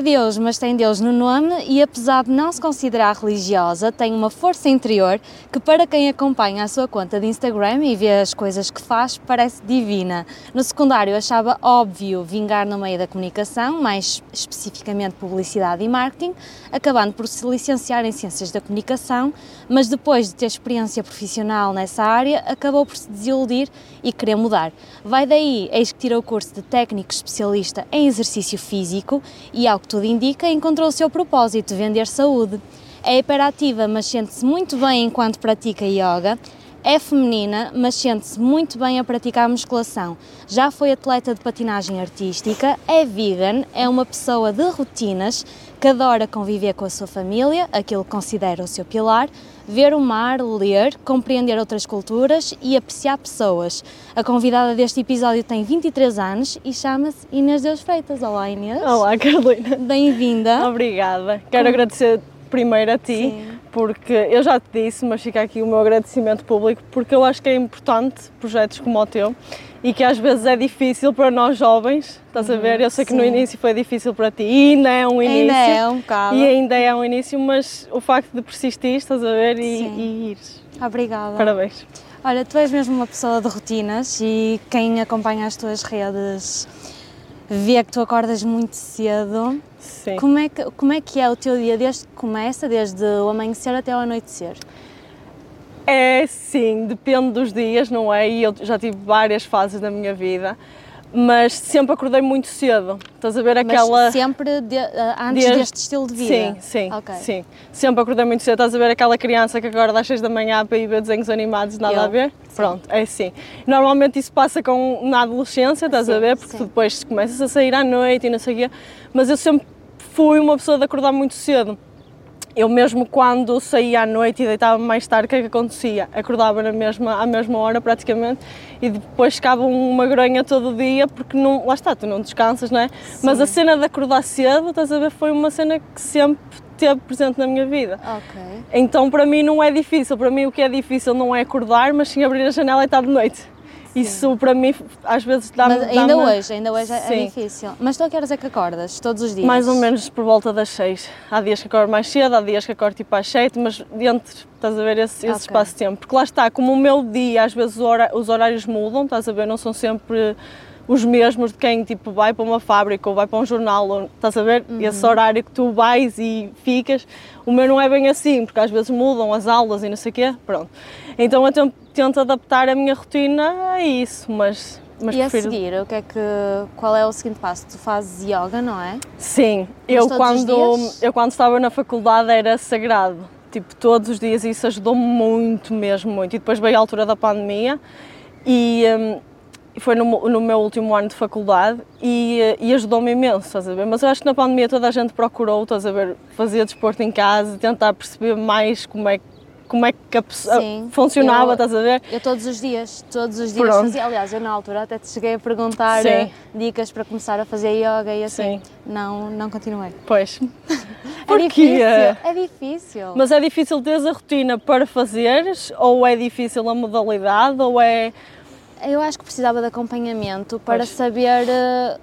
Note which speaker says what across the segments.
Speaker 1: É Deus, mas tem Deus no nome e, apesar de não se considerar religiosa, tem uma força interior que, para quem acompanha a sua conta de Instagram e vê as coisas que faz, parece divina. No secundário, achava óbvio vingar no meio da comunicação, mais especificamente publicidade e marketing, acabando por se licenciar em Ciências da Comunicação, mas depois de ter experiência profissional nessa área, acabou por se desiludir e querer mudar. Vai daí, eis que tirou o curso de técnico especialista em exercício físico e, ao que tudo indica, encontrou o seu propósito, vender saúde. É hiperativa, mas sente-se muito bem enquanto pratica yoga. É feminina, mas sente-se muito bem a praticar musculação. Já foi atleta de patinagem artística, é vegan, é uma pessoa de rotinas, que adora conviver com a sua família, aquilo que considera o seu pilar, ver o mar, ler, compreender outras culturas e apreciar pessoas. A convidada deste episódio tem 23 anos e chama-se Inês Deus Freitas. Olá Inês.
Speaker 2: Olá Carolina.
Speaker 1: Bem-vinda.
Speaker 2: Obrigada. Quero Como... agradecer primeiro a ti, Sim. porque eu já te disse, mas fica aqui o meu agradecimento público, porque eu acho que é importante projetos como o teu e que às vezes é difícil para nós jovens, estás a ver? Eu sei que Sim. no início foi difícil para ti e ainda é um início.
Speaker 1: Ainda é um bocado.
Speaker 2: E ainda é um início, mas o facto de persistir, estás a ver, e, e ires.
Speaker 1: Obrigada.
Speaker 2: Parabéns.
Speaker 1: Olha, tu és mesmo uma pessoa de rotinas e quem acompanha as tuas redes vê que tu acordas muito cedo.
Speaker 2: Sim.
Speaker 1: Como é que, como é, que é o teu dia desde que começa, desde o amanhecer até o anoitecer?
Speaker 2: É sim, depende dos dias, não é? E eu já tive várias fases na minha vida, mas sempre acordei muito cedo. Estás a ver aquela.
Speaker 1: Mas sempre de, eh, antes desde... deste estilo de vida?
Speaker 2: Sim, sim, okay. sim. Sempre acordei muito cedo. Estás a ver aquela criança que acorda às 6 da manhã para ir ver desenhos animados, nada eu. a ver? Sim. Pronto, é assim. Normalmente isso passa com, na adolescência, estás sim, a ver? Porque sim. depois começas a sair à noite e não sei o quê. Mas eu sempre fui uma pessoa de acordar muito cedo. Eu mesmo quando saía à noite e deitava mais tarde, o que é que acontecia? Acordava na mesma, à mesma hora praticamente e depois ficava uma gronha todo dia porque não, lá está, tu não descansas, não é? Sim. Mas a cena de acordar cedo, estás a ver, foi uma cena que sempre teve presente na minha vida.
Speaker 1: Ok.
Speaker 2: Então para mim não é difícil, para mim o que é difícil não é acordar, mas sim abrir a janela e estar de noite. Sim. Isso para mim às vezes dá-me.
Speaker 1: Mas ainda dá hoje, ainda hoje é, é difícil. Mas tu a que horas é que acordas? Todos os dias?
Speaker 2: Mais ou menos por volta das 6. Há dias que acordo mais cedo, há dias que acordo tipo às 7, mas dentro, estás a ver, esse, esse okay. espaço de tempo. Porque lá está, como o meu dia, às vezes os horários mudam, estás a ver, não são sempre os mesmos de quem tipo vai para uma fábrica ou vai para um jornal, ou, estás a ver? Uhum. Esse horário que tu vais e ficas, o meu não é bem assim, porque às vezes mudam as aulas e não sei o quê, pronto. Então eu tento adaptar a minha rotina a isso, mas mas
Speaker 1: e prefiro... a seguir, o que é que, qual é o seguinte passo? Tu fazes yoga, não é?
Speaker 2: Sim, eu quando, eu quando estava na faculdade era sagrado, tipo todos os dias e isso ajudou-me muito mesmo, muito. E depois veio a altura da pandemia e, hum, foi no, no, meu último ano de faculdade e, eh, e ajudou-me imenso, estás a ver? Mas eu acho que na pandemia toda a gente procurou, estás a ver, fazer desporto em casa, tentar perceber mais como é, como é que a pessoa funcionava, eu, estás a ver?
Speaker 1: Eu todos os dias, todos os dias Pronto. fazia, aliás, eu na altura até te cheguei a perguntar Sim. Eh, dicas para começar a fazer yoga e assim, Sim. não, não continuei.
Speaker 2: Pois.
Speaker 1: é difícil, é difícil.
Speaker 2: Mas é difícil teres a rotina para fazeres, ou é difícil a modalidade, ou é
Speaker 1: eu acho que precisava de acompanhamento para pois. saber uh,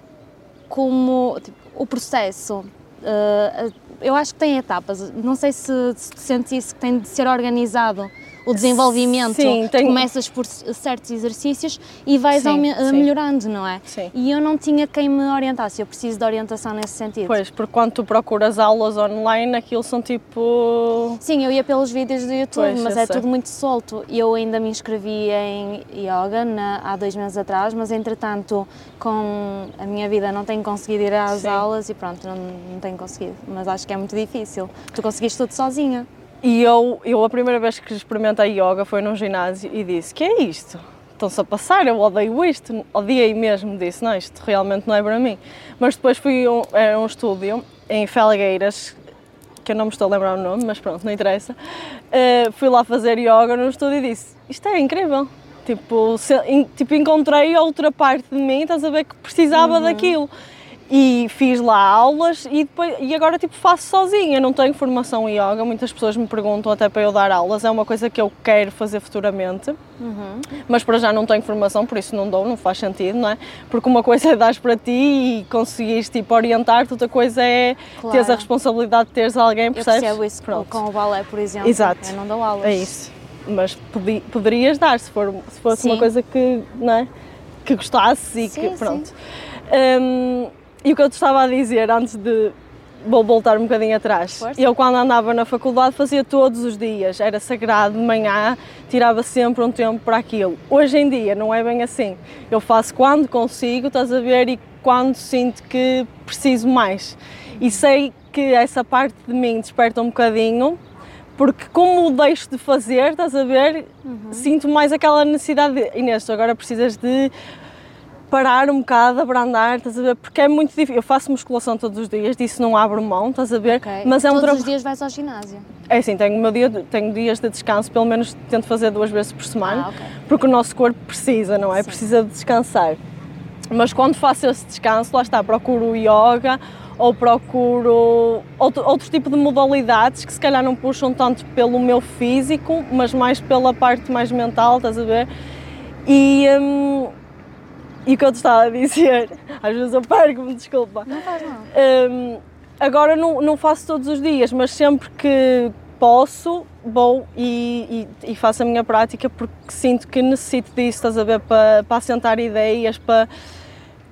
Speaker 1: como tipo, o processo. Uh, eu acho que tem etapas. Não sei se, se sentes isso que tem de ser organizado o desenvolvimento.
Speaker 2: Sim,
Speaker 1: tenho... Começas por certos exercícios e vais sim, sim. melhorando, não é?
Speaker 2: Sim.
Speaker 1: E eu não tinha quem me orientasse, eu preciso de orientação nesse sentido.
Speaker 2: Pois, porque quando tu procuras aulas online, aquilo são tipo.
Speaker 1: Sim, eu ia pelos vídeos do YouTube, pois, mas é sei. tudo muito solto. Eu ainda me inscrevi em yoga na, há dois meses atrás, mas entretanto, com a minha vida, não tenho conseguido ir às aulas e pronto, não, não tenho conseguido. Mas acho que é muito difícil. Tu conseguiste tudo sozinha.
Speaker 2: E eu, eu a primeira vez que experimentei yoga foi num ginásio e disse: que é isto? Estão-se a passar, eu odeio isto, odiei mesmo, disse, não, isto realmente não é para mim. Mas depois fui a um, um estúdio em Felgueiras, que eu não me estou a lembrar o nome, mas pronto, não interessa. Uh, fui lá fazer yoga no estúdio e disse, isto é incrível. Tipo, se, in, tipo, encontrei outra parte de mim, estás a ver, que precisava uhum. daquilo. E fiz lá aulas e, depois, e agora tipo faço sozinha, não tenho formação em yoga, muitas pessoas me perguntam até para eu dar aulas, é uma coisa que eu quero fazer futuramente, uhum. mas para já não tenho formação, por isso não dou, não faz sentido, não é? Porque uma coisa é dar para ti e conseguires tipo orientar-te, outra coisa é claro. teres a responsabilidade de teres alguém, percebes?
Speaker 1: Eu percebo isso Pronto. com o balé, por exemplo,
Speaker 2: Exato.
Speaker 1: eu não dou aulas.
Speaker 2: É isso, mas podi, poderias dar se, for, se fosse sim. uma coisa que, não é? que gostasses e sim, que, pronto. Um, e o que eu te estava a dizer antes de. Vou voltar um bocadinho atrás. Força. Eu, quando andava na faculdade, fazia todos os dias, era sagrado, de manhã, tirava sempre um tempo para aquilo. Hoje em dia não é bem assim. Eu faço quando consigo, estás a ver, e quando sinto que preciso mais. E sei que essa parte de mim desperta um bocadinho, porque como o deixo de fazer, estás a ver, uhum. sinto mais aquela necessidade de Inês, agora precisas de parar um bocado, abrandar, estás a ver? Porque é muito difícil. Eu faço musculação todos os dias, disso não abro mão, estás a ver?
Speaker 1: Okay. Mas é um Todos os dias vais ao ginásio?
Speaker 2: É sim, tenho, meu dia, tenho dias de descanso, pelo menos tento fazer duas vezes por semana, ah, okay. porque o nosso corpo precisa, não é? Sim. Precisa de descansar. Mas quando faço esse descanso, lá está, procuro yoga ou procuro outro, outro tipo de modalidades que se calhar não puxam tanto pelo meu físico, mas mais pela parte mais mental, estás a ver? E, hum, e o que eu te estava a dizer, às vezes eu perco-me, desculpa.
Speaker 1: Não faz mal.
Speaker 2: Um, agora não, não faço todos os dias, mas sempre que posso, vou e, e, e, faço a minha prática porque sinto que necessito disso, estás a ver, para, para assentar ideias, para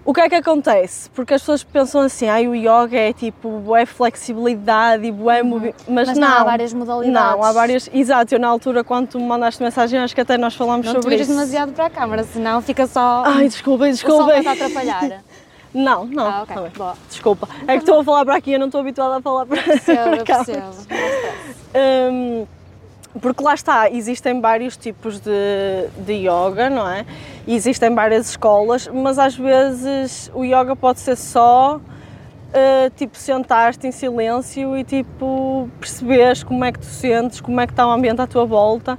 Speaker 2: o que é que acontece? Porque as pessoas pensam assim, ah, o yoga é tipo, é flexibilidade e é uhum. mas,
Speaker 1: mas
Speaker 2: não,
Speaker 1: não, há várias modalidades.
Speaker 2: Não, há várias, exato, eu na altura quando tu me mandaste mensagem, acho que até nós falámos
Speaker 1: não
Speaker 2: sobre
Speaker 1: isso. Não demasiado para a câmara, senão fica só...
Speaker 2: Ai, desculpa, desculpa.
Speaker 1: Só a atrapalhar.
Speaker 2: Não, não.
Speaker 1: Ah, ok. Boa.
Speaker 2: Desculpa. É que estou a falar para aqui, eu não estou habituada a falar para,
Speaker 1: percebo, para percebo.
Speaker 2: Um, porque lá está, existem vários tipos de, de yoga, não é? E existem várias escolas, mas às vezes o yoga pode ser só uh, tipo sentar-te em silêncio e tipo perceberes como é que tu sentes, como é que está o ambiente à tua volta,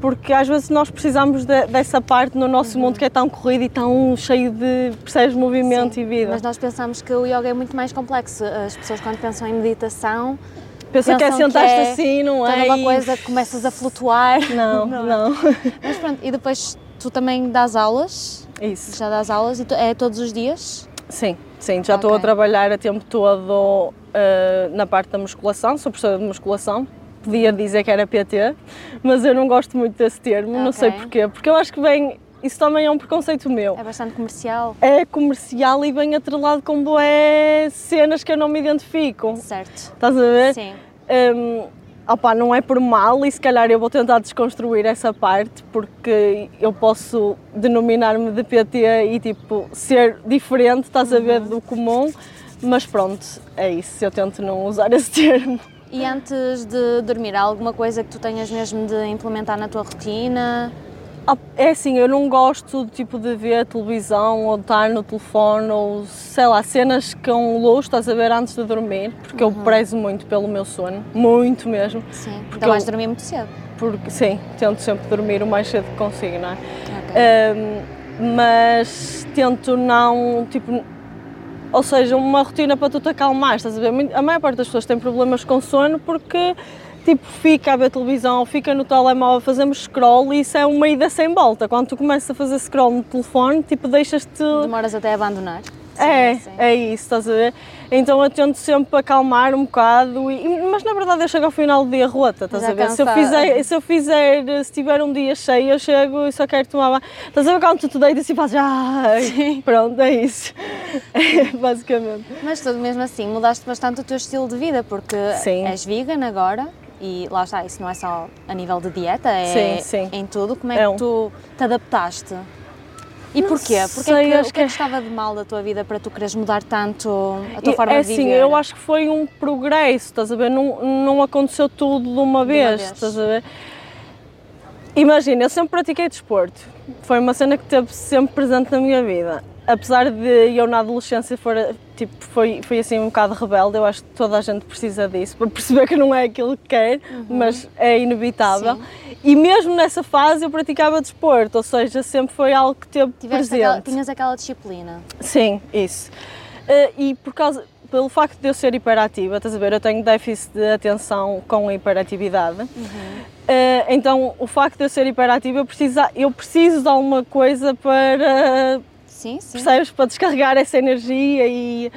Speaker 2: porque às vezes nós precisamos de, dessa parte no nosso uhum. mundo que é tão corrido e tão cheio de percebes, movimento
Speaker 1: Sim,
Speaker 2: e vida.
Speaker 1: Mas nós pensamos que o yoga é muito mais complexo. As pessoas quando pensam em meditação
Speaker 2: Pensa que é sentar-te é assim, não é?
Speaker 1: uma coisa que começas a flutuar.
Speaker 2: Não, não. não.
Speaker 1: Mas pronto, e depois tu também dás aulas?
Speaker 2: Isso.
Speaker 1: Já dás aulas? E é todos os dias?
Speaker 2: Sim, sim. Já estou a trabalhar a tempo todo uh, na parte da musculação, sou professora de musculação. Podia dizer que era PT, mas eu não gosto muito desse termo, okay. não sei porquê. Porque eu acho que vem isso também é um preconceito meu.
Speaker 1: É bastante comercial.
Speaker 2: É comercial e bem atrelado com boé cenas que eu não me identifico.
Speaker 1: Certo.
Speaker 2: Estás a ver?
Speaker 1: Sim.
Speaker 2: Um, opa, não é por mal e se calhar eu vou tentar desconstruir essa parte porque eu posso denominar-me de PT e tipo ser diferente, estás a ver, do comum, mas pronto, é isso, eu tento não usar esse termo.
Speaker 1: E antes de dormir, há alguma coisa que tu tenhas mesmo de implementar na tua rotina?
Speaker 2: Ah, é assim, eu não gosto tipo de ver televisão ou estar no telefone ou sei lá, cenas com luz, estás a ver, antes de dormir, porque uhum. eu prezo muito pelo meu sono, muito mesmo.
Speaker 1: Sim, porque ainda mais eu, dormir muito cedo.
Speaker 2: Porque, sim, tento sempre dormir o mais cedo que consigo, não é? Okay. Um, mas tento não, tipo, ou seja, uma rotina para tu te acalmar, estás a ver? A maior parte das pessoas tem problemas com sono porque tipo, fica a ver televisão, fica no telemóvel, fazemos scroll e isso é uma ida sem volta. Quando tu começas a fazer scroll no telefone, tipo, deixas-te...
Speaker 1: Demoras até a abandonar.
Speaker 2: É, sim, sim. é isso, estás a ver? Então eu tento sempre acalmar um bocado, e, mas na verdade eu chego ao final do dia rota, estás Já a ver? Se eu, fizer, se eu fizer, se tiver um dia cheio, eu chego e só quero tomar banho. Estás a ver quando tu te deitas e fazes, ah, sim. pronto, é isso, é, basicamente.
Speaker 1: Mas tudo mesmo assim, mudaste bastante o teu estilo de vida, porque sim. és vegan agora, e lá está, isso não é só a nível de dieta, é sim, sim. em tudo. Como é, é um... que tu te adaptaste? E não porquê? Porquê sei, que, o que é que estava de mal da tua vida para tu quereres mudar tanto a tua forma
Speaker 2: é
Speaker 1: de
Speaker 2: viver? Sim, eu acho que foi um progresso, estás a ver? Não, não aconteceu tudo de uma, de vez, uma vez, estás a ver? Imagina, eu sempre pratiquei desporto. Foi uma cena que esteve sempre presente na minha vida apesar de eu na adolescência for, tipo, foi, foi assim um bocado rebelde, eu acho que toda a gente precisa disso para perceber que não é aquilo que quer, uhum. mas é inevitável. Sim. E mesmo nessa fase eu praticava desporto, ou seja, sempre foi algo que teve Tiveste presente.
Speaker 1: Aquela, tinhas aquela disciplina.
Speaker 2: Sim, isso. Uh, e por causa, pelo facto de eu ser hiperativa, estás a ver, eu tenho déficit de atenção com hiperatividade. Uhum. Uh, então, o facto de eu ser hiperativa, eu preciso, eu preciso de alguma coisa para,
Speaker 1: sim, sim.
Speaker 2: Percebes? para descarregar essa energia e,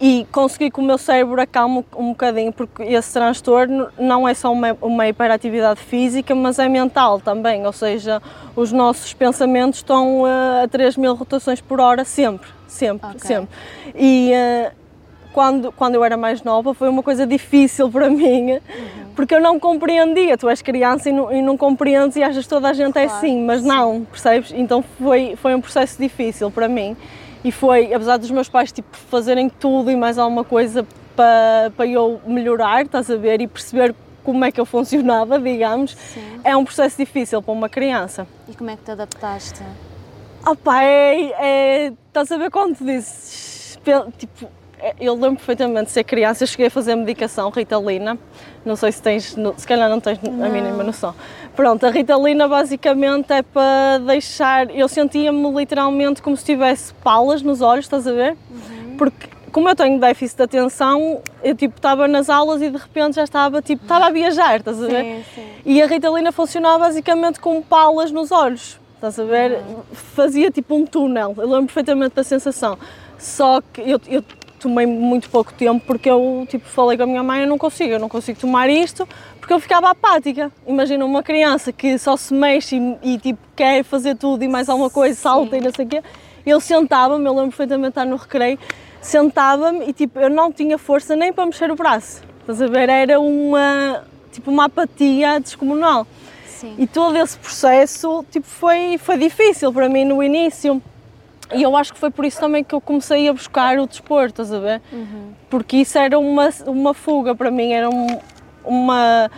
Speaker 2: e conseguir que o meu cérebro acalme um bocadinho, porque esse transtorno não é só uma, uma hiperatividade física, mas é mental também, ou seja, os nossos pensamentos estão uh, a 3 mil rotações por hora sempre, sempre, okay. sempre. E uh, quando, quando eu era mais nova foi uma coisa difícil para mim, uhum. porque eu não compreendia. Tu és criança e não, e não compreendes e achas que toda a gente é claro, é assim, mas sim. não, percebes? Então foi, foi um processo difícil para mim e foi, apesar dos meus pais tipo, fazerem tudo e mais alguma coisa para, para eu melhorar, estás a ver, e perceber como é que eu funcionava, digamos, sim. é um processo difícil para uma criança.
Speaker 1: E como é que te adaptaste?
Speaker 2: Ah pá, é, é, estás a ver quando dizes, tipo, eu lembro perfeitamente de ser criança, eu cheguei a fazer medicação Ritalina, não sei se tens, se calhar não tens não. a mínima noção. Pronto, a Ritalina basicamente é para deixar, eu sentia-me literalmente como se tivesse palas nos olhos, estás a ver? Uhum. Porque como eu tenho déficit de atenção, eu tipo estava nas aulas e de repente já estava tipo, estava a viajar, estás a ver? Sim, sim. E a Ritalina funcionava basicamente com palas nos olhos, estás a ver? Uhum. Fazia tipo um túnel, eu lembro perfeitamente da sensação. Só que eu, eu tomei muito pouco tempo porque eu tipo falei com a minha mãe eu não consigo, eu não consigo tomar isto porque eu ficava apática. Imagina uma criança que só se mexe e, e tipo quer fazer tudo e mais alguma coisa, salta Sim. e não sei o quê. Eu sentava-me, eu lembro perfeitamente estar no recreio, sentava-me e tipo eu não tinha força nem para mexer o braço. Estás a ver? Era uma tipo uma apatia descomunal. Sim. E todo esse processo tipo foi foi difícil para mim no início e eu acho que foi por isso também que eu comecei a buscar o desporto, estás a ver? Uhum. Porque isso era uma, uma fuga para mim, era um, uma,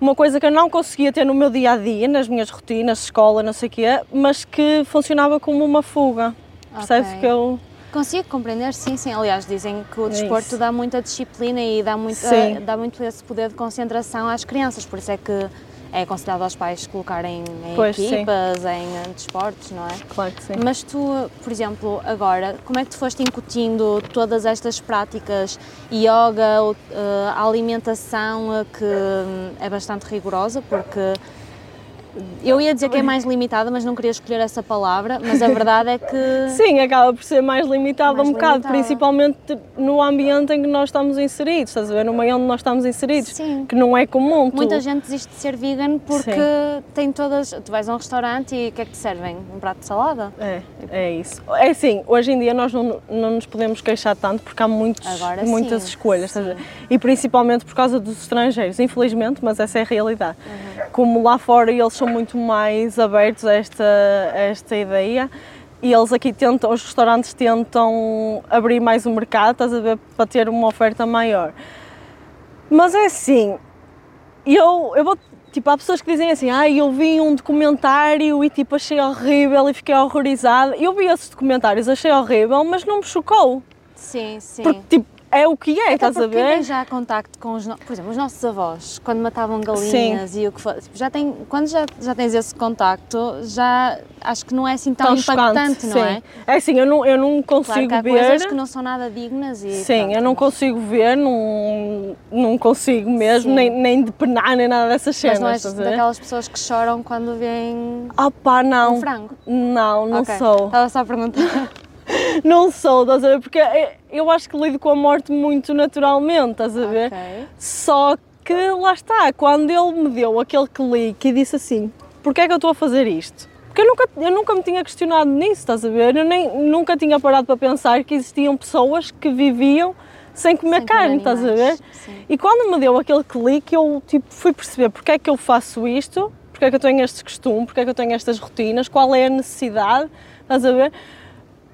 Speaker 2: uma coisa que eu não conseguia ter no meu dia a dia, nas minhas rotinas, escola, não sei o quê, mas que funcionava como uma fuga. Okay. Percebes que eu.
Speaker 1: Consigo compreender, sim, sim. Aliás, dizem que o é desporto é dá muita disciplina e dá muito, dá muito esse poder de concentração às crianças, por isso é que é aconselhado aos pais colocarem em pois, equipas, sim. em desportos, não é?
Speaker 2: Claro que sim.
Speaker 1: Mas tu, por exemplo, agora, como é que tu foste incutindo todas estas práticas, yoga, eh, alimentação, eh, que hum, é bastante rigorosa, porque eu ia dizer que é mais limitada, mas não queria escolher essa palavra, mas a verdade é que.
Speaker 2: Sim, acaba por ser mais limitada mais um bocado, limitada. principalmente no ambiente em que nós estamos inseridos, estás a ver? No meio onde nós estamos inseridos, Sim. que não é comum.
Speaker 1: Muita tu... gente desiste de ser vegan porque Sim. tem todas. Tu vais a um restaurante e o que é que te servem? Um prato de salada?
Speaker 2: É, é isso. É assim, hoje em dia nós não, não nos podemos queixar tanto porque há muitos, Agora, muitas sim. escolhas, sim. e principalmente por causa dos estrangeiros, infelizmente, mas essa é a realidade. Uhum. Como lá fora eles são muito mais abertos a esta, a esta ideia e eles aqui tentam, os restaurantes tentam abrir mais o mercado, estás a ver, para ter uma oferta maior. Mas é assim, eu, eu vou, tipo, há pessoas que dizem assim, ah, eu vi um documentário e tipo achei horrível e fiquei horrorizada. Eu vi esses documentários, achei horrível, mas não me chocou.
Speaker 1: Sim, sim.
Speaker 2: Porque, tipo, é o que é,
Speaker 1: estás
Speaker 2: a ver?
Speaker 1: Quem já contacto com os, por exemplo, os nossos avós, quando matavam galinhas Sim. e o que for, tipo, já tem, quando já, já tens esse contacto, já acho que não é assim tão, tão impactante,
Speaker 2: não
Speaker 1: Sim.
Speaker 2: é? É assim, eu não, eu não consigo
Speaker 1: claro que há
Speaker 2: ver.
Speaker 1: coisas que não são nada dignas e.
Speaker 2: Sim, pronto, eu não consigo ver, não, não consigo mesmo, nem, nem de penar, nem nada dessas cenas.
Speaker 1: Mas não és daquelas pessoas que choram quando veem.
Speaker 2: Ah pá, não.
Speaker 1: Um frango?
Speaker 2: Não, não okay. sou.
Speaker 1: Estava só a perguntar.
Speaker 2: não sou, estás a ver? Porque é, eu acho que lido com a morte muito naturalmente, estás a ver? Okay. Só que lá está, quando ele me deu aquele clique e disse assim: porquê é que eu estou a fazer isto? Porque eu nunca, eu nunca me tinha questionado nisso, estás a ver? Eu nem, nunca tinha parado para pensar que existiam pessoas que viviam sem comer sem carne, comer estás a ver? Sim. E quando me deu aquele clique, eu tipo, fui perceber porque é que eu faço isto, porque é que eu tenho este costume, porque é que eu tenho estas rotinas, qual é a necessidade, estás a ver?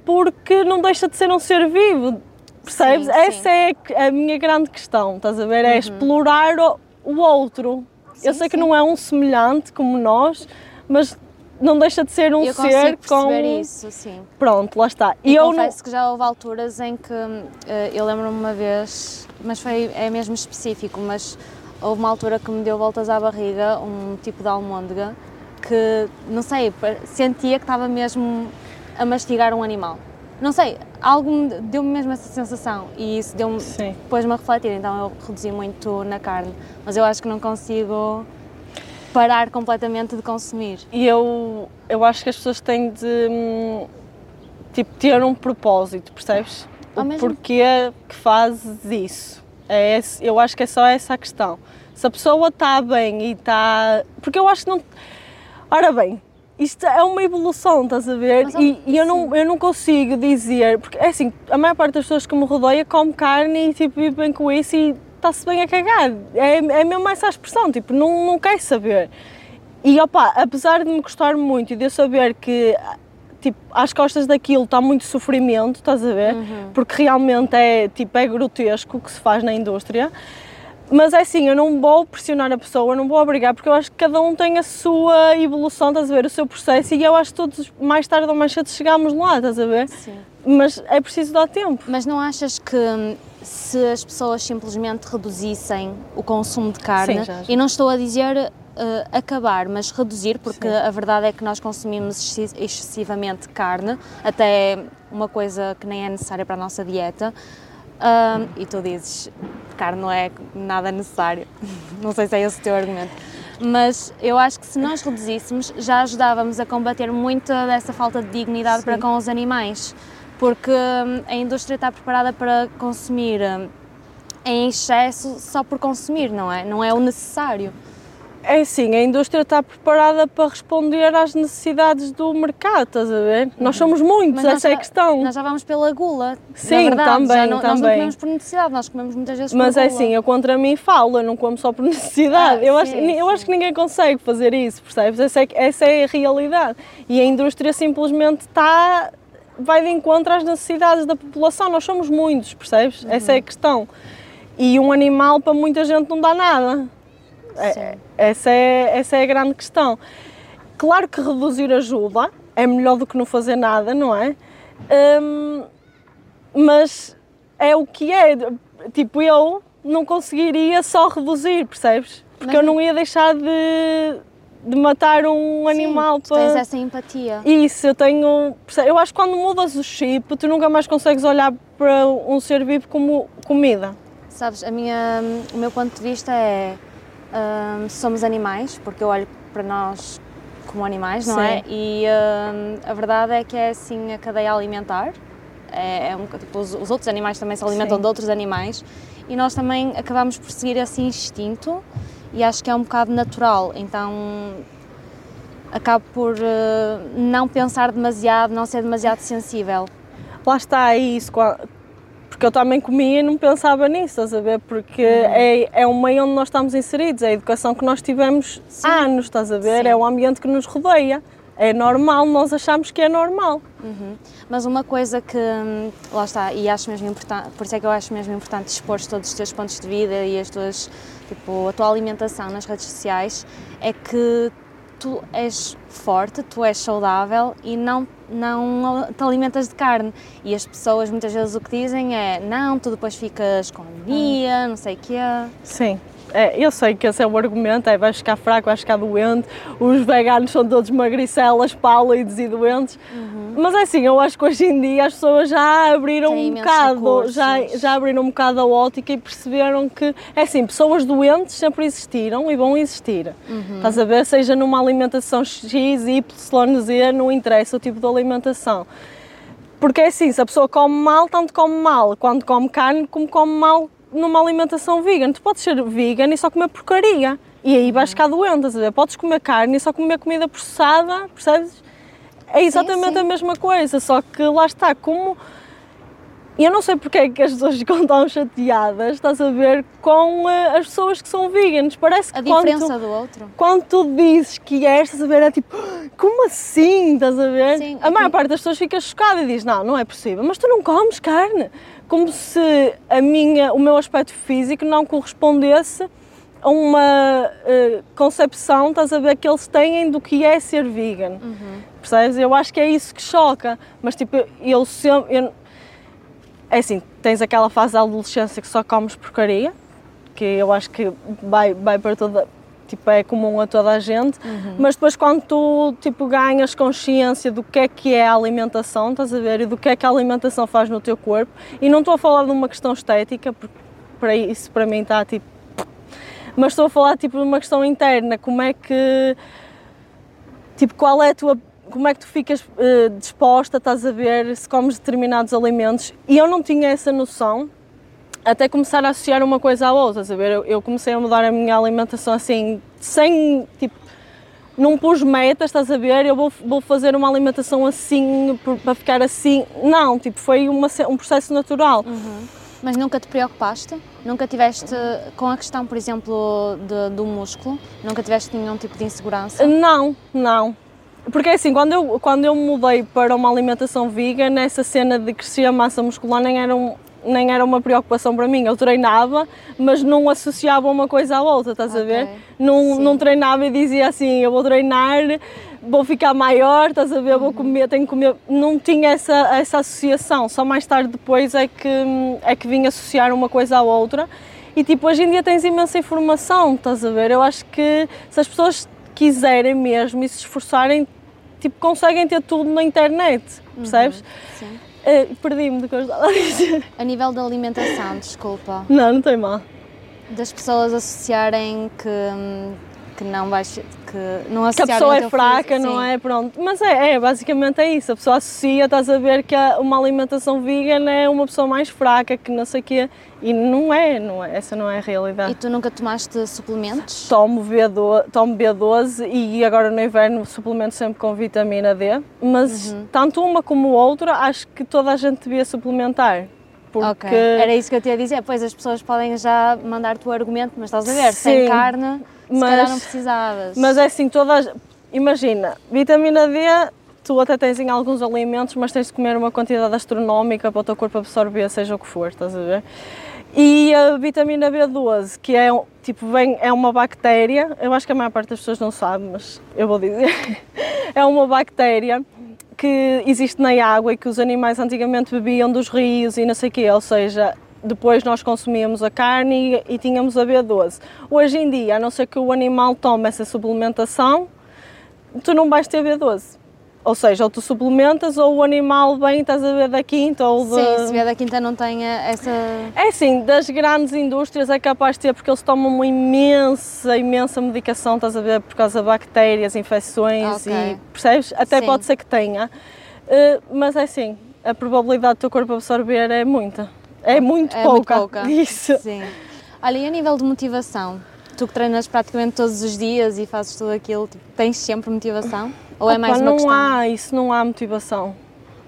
Speaker 2: Porque não deixa de ser um ser vivo, percebes? Sim, Essa sim. é a minha grande questão, estás a ver? É uhum. explorar o, outro. Sim, Eu sei que não é um semelhante como nós, mas não deixa de ser um
Speaker 1: eu
Speaker 2: ser com.
Speaker 1: isso, sim.
Speaker 2: Pronto, lá está.
Speaker 1: E, eu confesso não... que já houve alturas em que uh, eu lembro-me uma vez, mas foi é mesmo específico, mas houve uma altura que me deu voltas à barriga, um tipo de almôndega, que não sei, sentia que estava mesmo a mastigar um animal. Não sei, algo deu-me mesmo essa sensação e isso deu-me, pôs-me a refletir, então eu reduzi muito na carne, mas eu acho que não consigo parar completamente de consumir.
Speaker 2: E eu, eu acho que as pessoas têm de hum, tipo, ter um propósito, percebes? o mesmo... porquê que fazes isso. É esse, eu acho que é só essa a questão. Se a pessoa está bem e está. Porque eu acho que não. Ora bem, isto é uma evolução, estás a ver? Mas, e, e eu, não, eu não consigo dizer. Porque é assim, a maior parte das pessoas que me rodeia come carne e tipo, vive bem com isso e está-se bem a cagar. É, é mesmo essa a expressão, tipo, não, não quer saber. E opa, apesar de me gostar muito e de eu saber que tipo, às costas daquilo está muito sofrimento, estás a ver? Uhum. Porque realmente é, tipo, é grotesco o que se faz na indústria. Mas é assim, eu não vou pressionar a pessoa, não vou obrigar, porque eu acho que cada um tem a sua evolução, estás a ver, o seu processo, e eu acho que todos, mais tarde ou mais cedo, chegamos lá, estás a ver? Sim. Mas é preciso dar tempo.
Speaker 1: Mas não achas que hum, se as pessoas simplesmente reduzissem o consumo de carne, Sim, e não estou a dizer uh, acabar, mas reduzir, porque Sim. a verdade é que nós consumimos excessivamente carne, até uma coisa que nem é necessária para a nossa dieta. Uh, e tu dizes carne não é nada necessário. não sei se é esse o teu argumento. Mas eu acho que se nós reduzíssemos, já ajudávamos a combater muita dessa falta de dignidade Sim. para com os animais. Porque hum, a indústria está preparada para consumir hum, em excesso só por consumir, não é? Não é o necessário.
Speaker 2: É sim, a indústria está preparada para responder às necessidades do mercado, estás a ver? Nós somos muitos, essa é a questão.
Speaker 1: Nós já vamos pela gula.
Speaker 2: Sim, verdade, também,
Speaker 1: não,
Speaker 2: também.
Speaker 1: Nós não comemos por necessidade, nós comemos muitas vezes
Speaker 2: Mas é assim, eu contra mim falo, eu não como só por necessidade. Ah, eu, sim, acho, sim. eu acho que ninguém consegue fazer isso, percebes? Essa é, essa é a realidade. E a indústria simplesmente está vai de encontro às necessidades da população. Nós somos muitos, percebes? Uhum. Essa é a questão. E um animal para muita gente não dá nada. É, essa, é, essa é a grande questão. Claro que reduzir ajuda, é melhor do que não fazer nada, não é? Hum, mas é o que é. Tipo, eu não conseguiria só reduzir, percebes? Porque mas eu não ia deixar de, de matar um animal
Speaker 1: Sim, para. Tens essa empatia.
Speaker 2: Isso, eu tenho. Eu acho que quando mudas o chip, tu nunca mais consegues olhar para um ser vivo como comida.
Speaker 1: Sabes, a minha, o meu ponto de vista é somos animais, porque eu olho para nós como animais, não é? Sim. é? E a verdade é que é assim a cadeia alimentar. É, é um, tipo, os, os, outros animais também se alimentam Sim. de outros animais e nós também acabamos por seguir esse instinto e acho que é um bocado natural. Então acabo por uh, não pensar demasiado, não ser demasiado sensível.
Speaker 2: Lá está, é isso porque eu também comia e não pensava nisso, estás a ver? Porque uhum. é, é um meio onde nós estamos inseridos, é a educação que nós tivemos Sim. há anos, estás a ver? Sim. É o ambiente que nos rodeia. É normal, nós achamos que é normal.
Speaker 1: Uhum. Mas uma coisa que, hum, lá está, e acho mesmo importante, por isso é que eu acho mesmo importante expor todos os teus pontos de vida e as tuas, tipo, a tua alimentação nas redes sociais, é que tu és forte, tu és saudável e não, não te alimentas de carne. E as pessoas muitas vezes o que dizem é: não, tu depois ficas com anemia, não sei o quê.
Speaker 2: Sim. É, eu sei que esse é o argumento, é vais ficar fraco, vais ficar doente, os veganos são todos magricelas, pálidos e doentes, uhum. mas é assim, eu acho que hoje em dia as pessoas já abriram Tem um bocado, já, já abriram um bocado a ótica e perceberam que, é assim, pessoas doentes sempre existiram e vão existir, uhum. estás a ver, seja numa alimentação X, Y, Z, não interessa o tipo de alimentação. Porque é assim, se a pessoa come mal, tanto come mal quando come carne, como come mal numa alimentação vegan. Tu podes ser vegan e só comer porcaria. E aí vais ficar doente, ver? Podes comer carne e só comer comida processada, percebes? É exatamente sim, sim. a mesma coisa, só que lá está, como. Eu não sei porque é que as pessoas ficam tão chateadas, estás a ver, com uh, as pessoas que são veganos. Parece que
Speaker 1: a diferença do outro.
Speaker 2: Quando tu dizes que és, estás a ver, é tipo, como assim? Estás a ver? Sim, a maior parte das pessoas fica chocada e diz: Não, não é possível, mas tu não comes carne como se a minha, o meu aspecto físico não correspondesse a uma uh, concepção, estás a ver, que eles têm do que é ser vegan. Uhum. Percebes? Eu acho que é isso que choca. Mas tipo, eu sempre. Eu, é assim, tens aquela fase da adolescência que só comes porcaria, que eu acho que vai, vai para toda tipo, é comum a toda a gente, uhum. mas depois quando tu tipo, ganhas consciência do que é que é a alimentação, estás a ver, e do que é que a alimentação faz no teu corpo, e não estou a falar de uma questão estética, porque para isso para mim está tipo. Mas estou a falar tipo de uma questão interna, como é que. Tipo, qual é a tua. Como é que tu ficas uh, disposta, estás a ver, se comes determinados alimentos? E eu não tinha essa noção até começar a associar uma coisa à outra, a ver? Eu, eu, comecei a mudar a minha alimentação assim, sem, tipo, não pus metas, estás a ver? Eu vou, vou fazer uma alimentação assim, para ficar assim. Não, tipo, foi uma, um processo natural.
Speaker 1: Uhum. Mas nunca te preocupaste? Nunca tiveste, com a questão, por exemplo, de, do músculo, nunca tiveste nenhum tipo de insegurança?
Speaker 2: Não, não. Porque assim, quando eu, quando eu mudei para uma alimentação vegan, essa cena de crescer a massa muscular nem era um, nem era uma preocupação para mim. Eu treinava, mas não associava uma coisa à outra, estás okay. a ver? Não, não treinava e dizia assim, eu vou treinar, vou ficar maior, estás a ver, uhum. vou comer, tenho que comer. Não tinha essa, essa associação, só mais tarde depois é que, é que vim associar uma coisa à outra. E tipo, hoje em dia tens imensa informação, estás a ver? Eu acho que se as pessoas quiserem mesmo e se esforçarem, tipo, conseguem ter tudo na internet, percebes? Uhum. Sim. Uh, Perdi-me do que eu estava a dizer.
Speaker 1: A nível da alimentação, desculpa.
Speaker 2: Não, não tem mal.
Speaker 1: Das pessoas associarem que, hum, que não vais que
Speaker 2: não Que a pessoa é fraca, não é? Pronto. Mas é, é, basicamente é isso. A pessoa associa, estás a ver que uma alimentação vegan é uma pessoa mais fraca, que não sei o quê. E não é, não é, essa não é a realidade.
Speaker 1: E tu nunca tomaste suplementos?
Speaker 2: Tomo B12, tomo B12 e agora no inverno suplemento sempre com vitamina D. Mas uhum. tanto uma como outra, acho que toda a gente devia suplementar.
Speaker 1: Porque... Okay. Era isso que eu te ia dizer, pois as pessoas podem já mandar-te o argumento, mas estás a ver, Sim. sem carne mas, Se calhar não precisavas.
Speaker 2: Mas é assim, todas. Imagina, vitamina D tu até tens em alguns alimentos, mas tens de comer uma quantidade astronómica para o teu corpo absorver, seja o que for, estás a ver? E a vitamina B12, que é tipo vem é uma bactéria, eu acho que a maior parte das pessoas não sabe, mas eu vou dizer, é uma bactéria que existe na água e que os animais antigamente bebiam dos rios e não sei o quê, ou seja, depois nós consumíamos a carne e, e, tínhamos a B12. Hoje em dia, a não ser que o animal tome essa suplementação, tu não vais ter B12. Ou seja, ou tu suplementas ou o animal vem, estás a ver da quinta ou de...
Speaker 1: Sim, se vier da quinta não tem essa...
Speaker 2: É assim, das grandes indústrias é capaz de ter porque eles tomam uma imensa, imensa medicação, estás a ver, por causa de bactérias, infecções okay. e, percebes? Até Sim. pode ser que tenha, uh, mas é assim, a probabilidade do teu corpo absorver é muita. É muito é pouca. Muito pouca. Isso.
Speaker 1: Sim. Olha, e a nível de motivação? Tu que treinas praticamente todos os dias e fazes tudo aquilo, tipo, tens sempre motivação? Ou é mais uma
Speaker 2: não
Speaker 1: questão?
Speaker 2: Há, isso não há motivação.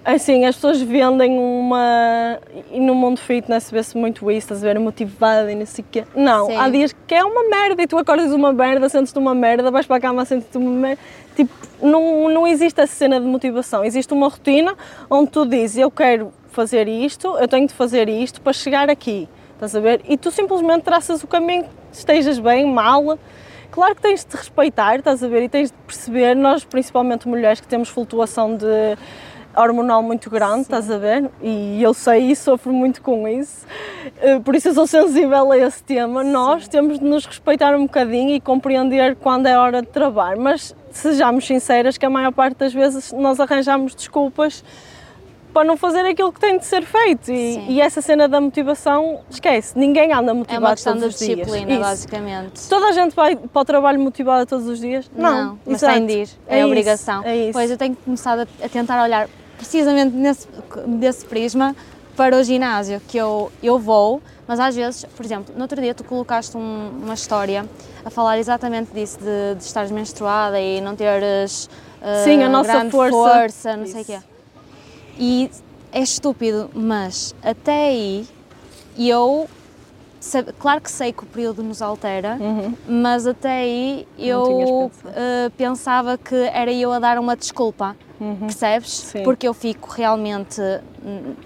Speaker 2: Assim, as pessoas vendem uma. E no mundo fitness vê-se muito isso, estás a ver, motivada e não sei o quê. Não, Sim. há dias que é uma merda e tu acordas uma merda, sentes-te uma merda, vais para a cama, sentes-te uma merda. Tipo, não, não existe essa cena de motivação. Existe uma rotina onde tu dizes, eu quero fazer isto, eu tenho de fazer isto para chegar aqui, estás a ver? E tu simplesmente traças o caminho, estejas bem, mal. Claro que tens de respeitar, estás a ver? E tens de perceber, nós, principalmente mulheres, que temos flutuação de hormonal muito grande, Sim. estás a ver? E eu sei e sofro muito com isso, eh, por isso eu sou sensível a esse tema. Sim. Nós temos de nos respeitar um bocadinho e compreender quando é hora de trabalhar, mas sejamos sinceras que a maior parte das vezes nós arranjamos desculpas para não fazer aquilo que tem de ser feito. E, e, essa cena da motivação, esquece, ninguém anda motivado é uma questão todos os dias.
Speaker 1: disciplina, basicamente.
Speaker 2: Toda a gente vai para o trabalho motivada todos os dias?
Speaker 1: Não, não mas tem de ir, é, é obrigação.
Speaker 2: É isso.
Speaker 1: Pois eu tenho começado a, tentar olhar precisamente nesse, desse prisma para o ginásio, que eu, eu vou, mas às vezes, por exemplo, no outro dia tu colocaste um, uma história a falar exatamente disso, de, de estares menstruada e não teres uh,
Speaker 2: Sim, a nossa força,
Speaker 1: força não sei o quê. E é estúpido, mas até aí eu claro que sei que o período nos altera, uhum. mas até aí eu uh, pensava que era eu a dar uma desculpa, uhum. percebes? Sim. Porque eu fico realmente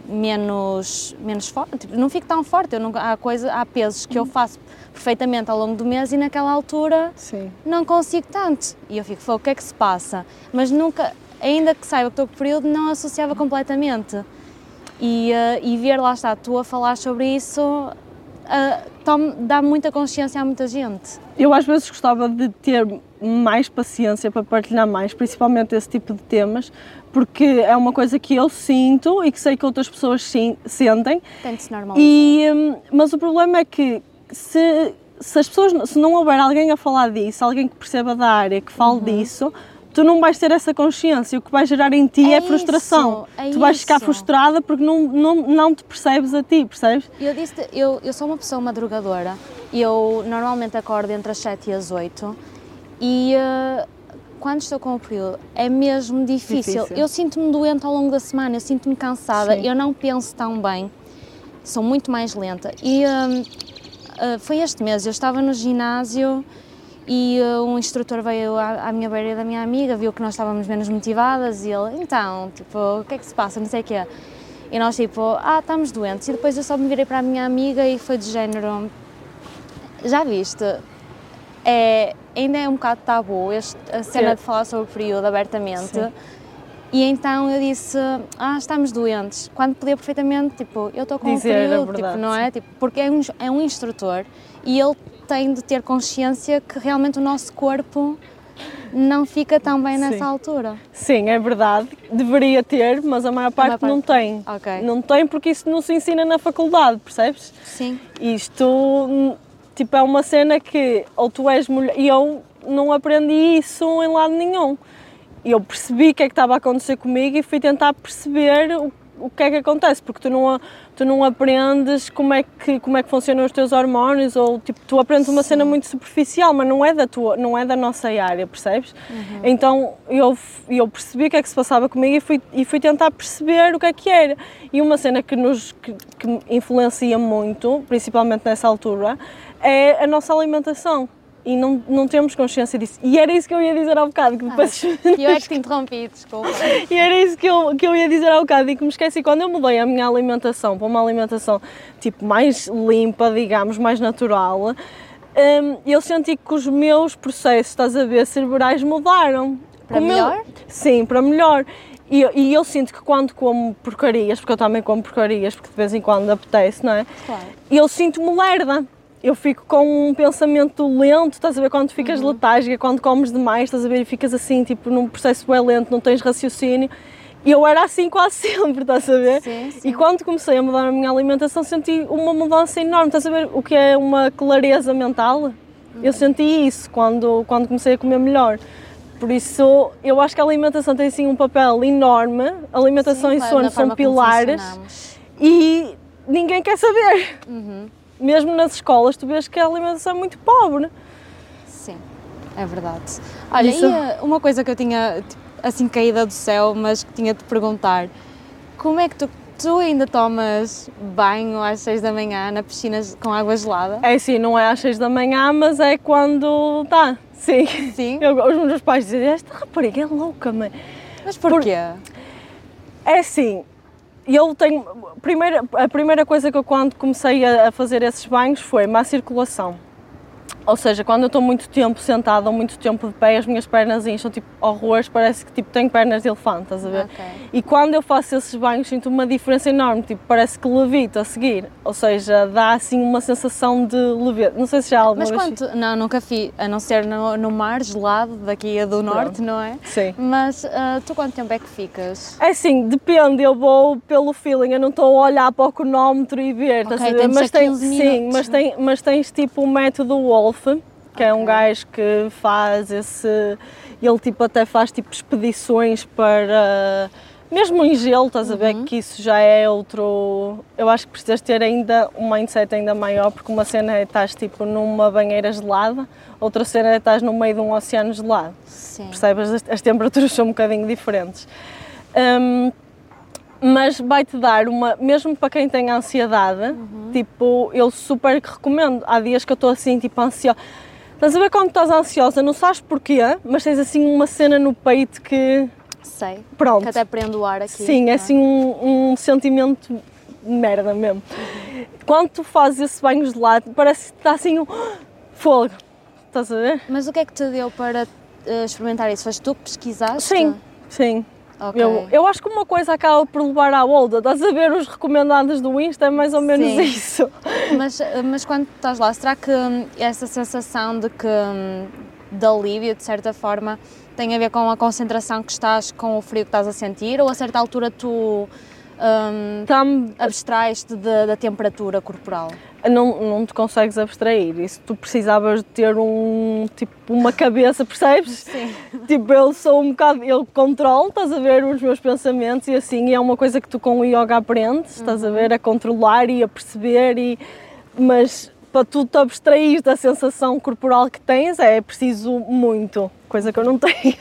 Speaker 1: menos, menos forte, tipo, não fico tão forte, eu não, há, coisa, há pesos que uhum. eu faço perfeitamente ao longo do mês e naquela altura Sim. não consigo tanto. E eu fico, o que é que se passa? Mas nunca, ainda que saiba que estou com período, não associava completamente. E, uh, e ver, lá está, tu a falar sobre isso, uh, dá muita consciência a muita gente.
Speaker 2: Eu às vezes gostava de ter mais paciência para partilhar mais, principalmente esse tipo de temas, porque é uma coisa que eu sinto e que sei que outras pessoas sim, sentem.
Speaker 1: Tem de se normalizar. E,
Speaker 2: hum, mas o problema é que se, se as pessoas, se não houver alguém a falar disso, alguém que perceba da área, que fale uhum. disso, tu não vais ter essa consciência. O que vai gerar em ti é, é frustração. Isso, é tu vais ficar frustrada porque não, não, não te percebes a ti, percebes?
Speaker 1: Eu, disse eu, eu sou uma pessoa madrugadora. Eu normalmente acordo entre as 7 e as 8 e uh, quando estou com o período é mesmo difícil. difícil. Eu sinto-me doente ao longo da semana, eu sinto-me cansada, Sim. eu não penso tão bem, sou muito mais lenta. E uh, uh, foi este mês, eu estava no ginásio e uh, um instrutor veio à, à, minha beira da minha amiga, viu que nós estávamos menos motivadas e ele, então, tipo, o que é que se passa, não sei o quê. E nós, tipo, ah, estamos doentes. E depois eu só me virei para a minha amiga e foi de género, já viste, é, ainda é um bocado tabu este, a cena de falar sobre o período abertamente. Sim. E então eu disse, ah, estamos doentes, quando podia perfeitamente, tipo, eu estou com Dizer um período, tipo, não é? Tipo, porque é um, é um instrutor e ele tem de ter consciência que realmente o nosso corpo não fica tão bem nessa Sim. altura.
Speaker 2: Sim, é verdade. Deveria ter, mas a maior parte, a maior parte... não tem.
Speaker 1: Okay.
Speaker 2: Não tem porque isso não se ensina na faculdade, percebes?
Speaker 1: Sim.
Speaker 2: Isto, tipo, é uma cena que ou tu és mulher... E eu não aprendi isso em lado nenhum. Eu percebi o que é que estava a acontecer comigo e fui tentar perceber o o que é que acontece, porque tu não, tu não aprendes como é, que, como é que funcionam os teus hormônios, ou tipo, tu aprendes uma Sim. cena muito superficial, mas não é da, tua, não é da nossa área, percebes? Uhum. Então eu, eu percebi o que é que se passava comigo e fui, e fui tentar perceber o que é que era. E uma cena que nos que, que influencia muito, principalmente nessa altura, é a nossa alimentação e não, não temos consciência disso. E era isso que eu ia dizer há bocado, que depois...
Speaker 1: Ah, eu é que te interrompi, desculpa.
Speaker 2: e era isso que eu, que eu ia dizer há bocado e que me esqueci. Quando eu mudei a minha alimentação para uma alimentação tipo mais limpa, digamos, mais natural, um, eu senti que os meus processos, estás a ver, cerebrais mudaram.
Speaker 1: Para melhor?
Speaker 2: sim, para melhor. E, e, eu sinto que quando como porcarias, porque eu também como porcarias, porque de vez em quando apetece, não é?
Speaker 1: Claro.
Speaker 2: Eu sinto-me lerda eu fico com um pensamento lento, estás a ver? Quando ficas uhum. letárgica, quando comes demais, estás a ver? E ficas assim, tipo, num processo bem lento, não tens raciocínio. E eu era assim quase sempre, estás a ver?
Speaker 1: Sim, sim.
Speaker 2: E quando comecei a mudar a minha alimentação, senti uma mudança enorme. Estás a ver o que é uma clareza mental? Uhum. Eu senti isso quando, quando comecei a comer melhor. Por isso, eu acho que a alimentação tem assim um papel enorme. Alimentação sim, e sono são pilares. E ninguém quer saber.
Speaker 1: Uhum
Speaker 2: mesmo nas escolas, tu vês que a alimentação é muito pobre.
Speaker 1: Sim, é verdade. Olha, Isso... e eh, uma coisa que eu tinha tipo, assim caída do céu, mas que tinha de perguntar: como é que tu, tu ainda tomas banho às 6 da manhã na piscina com água gelada?
Speaker 2: É sim, não é às 6 da manhã, mas é quando está. Sim.
Speaker 1: Sim.
Speaker 2: Eu, os meus pais dizem: Esta rapariga é louca, mãe.
Speaker 1: Mas porquê?
Speaker 2: Por... É assim, eu tenho. Primeira, a primeira coisa que eu, quando comecei a, a fazer esses banhos, foi má circulação. Ou seja, quando eu estou muito tempo sentada ou muito tempo de pé, as minhas pernas incham tipo horrores, parece que tipo, tenho pernas de elefante, estás a ver?
Speaker 1: Okay.
Speaker 2: E quando eu faço esses banhos sinto uma diferença enorme, tipo, parece que levito a seguir. Ou seja, dá assim uma sensação de leveza. Não sei se já alguma
Speaker 1: Mas quanto? Não, nunca fiz, a não ser no, no mar gelado, daqui a do norte, Pronto. não é?
Speaker 2: Sim.
Speaker 1: Mas uh, tu quanto tempo é que ficas?
Speaker 2: É assim, depende, eu vou pelo feeling, eu não estou a olhar para o cronómetro e ver, okay, estás a ver? Mas, tem, sim, mas, tem, mas tens tipo o método Wolf que é um gajo que faz esse. Ele tipo até faz tipo expedições para. Mesmo em gelo, estás uhum. a ver uhum. que isso já é outro. Eu acho que precisas ter ainda um mindset ainda maior, porque uma cena é estás tipo numa banheira gelada, outra cena é estás no meio de um oceano gelado.
Speaker 1: Sim.
Speaker 2: Percebes? As, as temperaturas são um bocadinho diferentes. Um, mas vai-te dar uma, mesmo para quem tem ansiedade, uhum. tipo, eu super recomendo. Há dias que eu estou assim, tipo, ansiosa Estás a ver quando estás ansiosa, não sabes porquê, mas tens assim uma cena no peito que.
Speaker 1: Sei.
Speaker 2: Pronto.
Speaker 1: Que até prende o ar aqui.
Speaker 2: Sim, é, é assim um, um, sentimento de merda mesmo. Uhum. Quando tu fazes esse banho gelado, parece que está assim um fogo. Estás a ver?
Speaker 1: Mas o que é que te deu para uh, experimentar isso? Foste tu que pesquisaste?
Speaker 2: Sim, sim.
Speaker 1: Ok.
Speaker 2: Eu, eu acho que uma coisa acaba por levar à outra. Estás a ver os recomendados do Insta, é mais ou menos
Speaker 1: Sim.
Speaker 2: isso.
Speaker 1: Mas, mas quando estás lá, será que hum, essa sensação de que hum, de alívio, de certa forma, tem a ver com a concentração que estás, com o frio que estás a sentir, ou a certa altura tu hum, abstrais-te da temperatura corporal?
Speaker 2: Não, não te consegues abstrair. Isso tu precisavas de ter um tipo uma cabeça, percebes?
Speaker 1: Sim.
Speaker 2: Tipo, eu sou um bocado, eu controlo, estás a ver, os meus pensamentos e assim, e é uma coisa que tu com o yoga aprendes, estás a ver, a controlar e a perceber, e, mas para tu te abstrair da sensação corporal que tens é preciso muito, coisa que eu não tenho.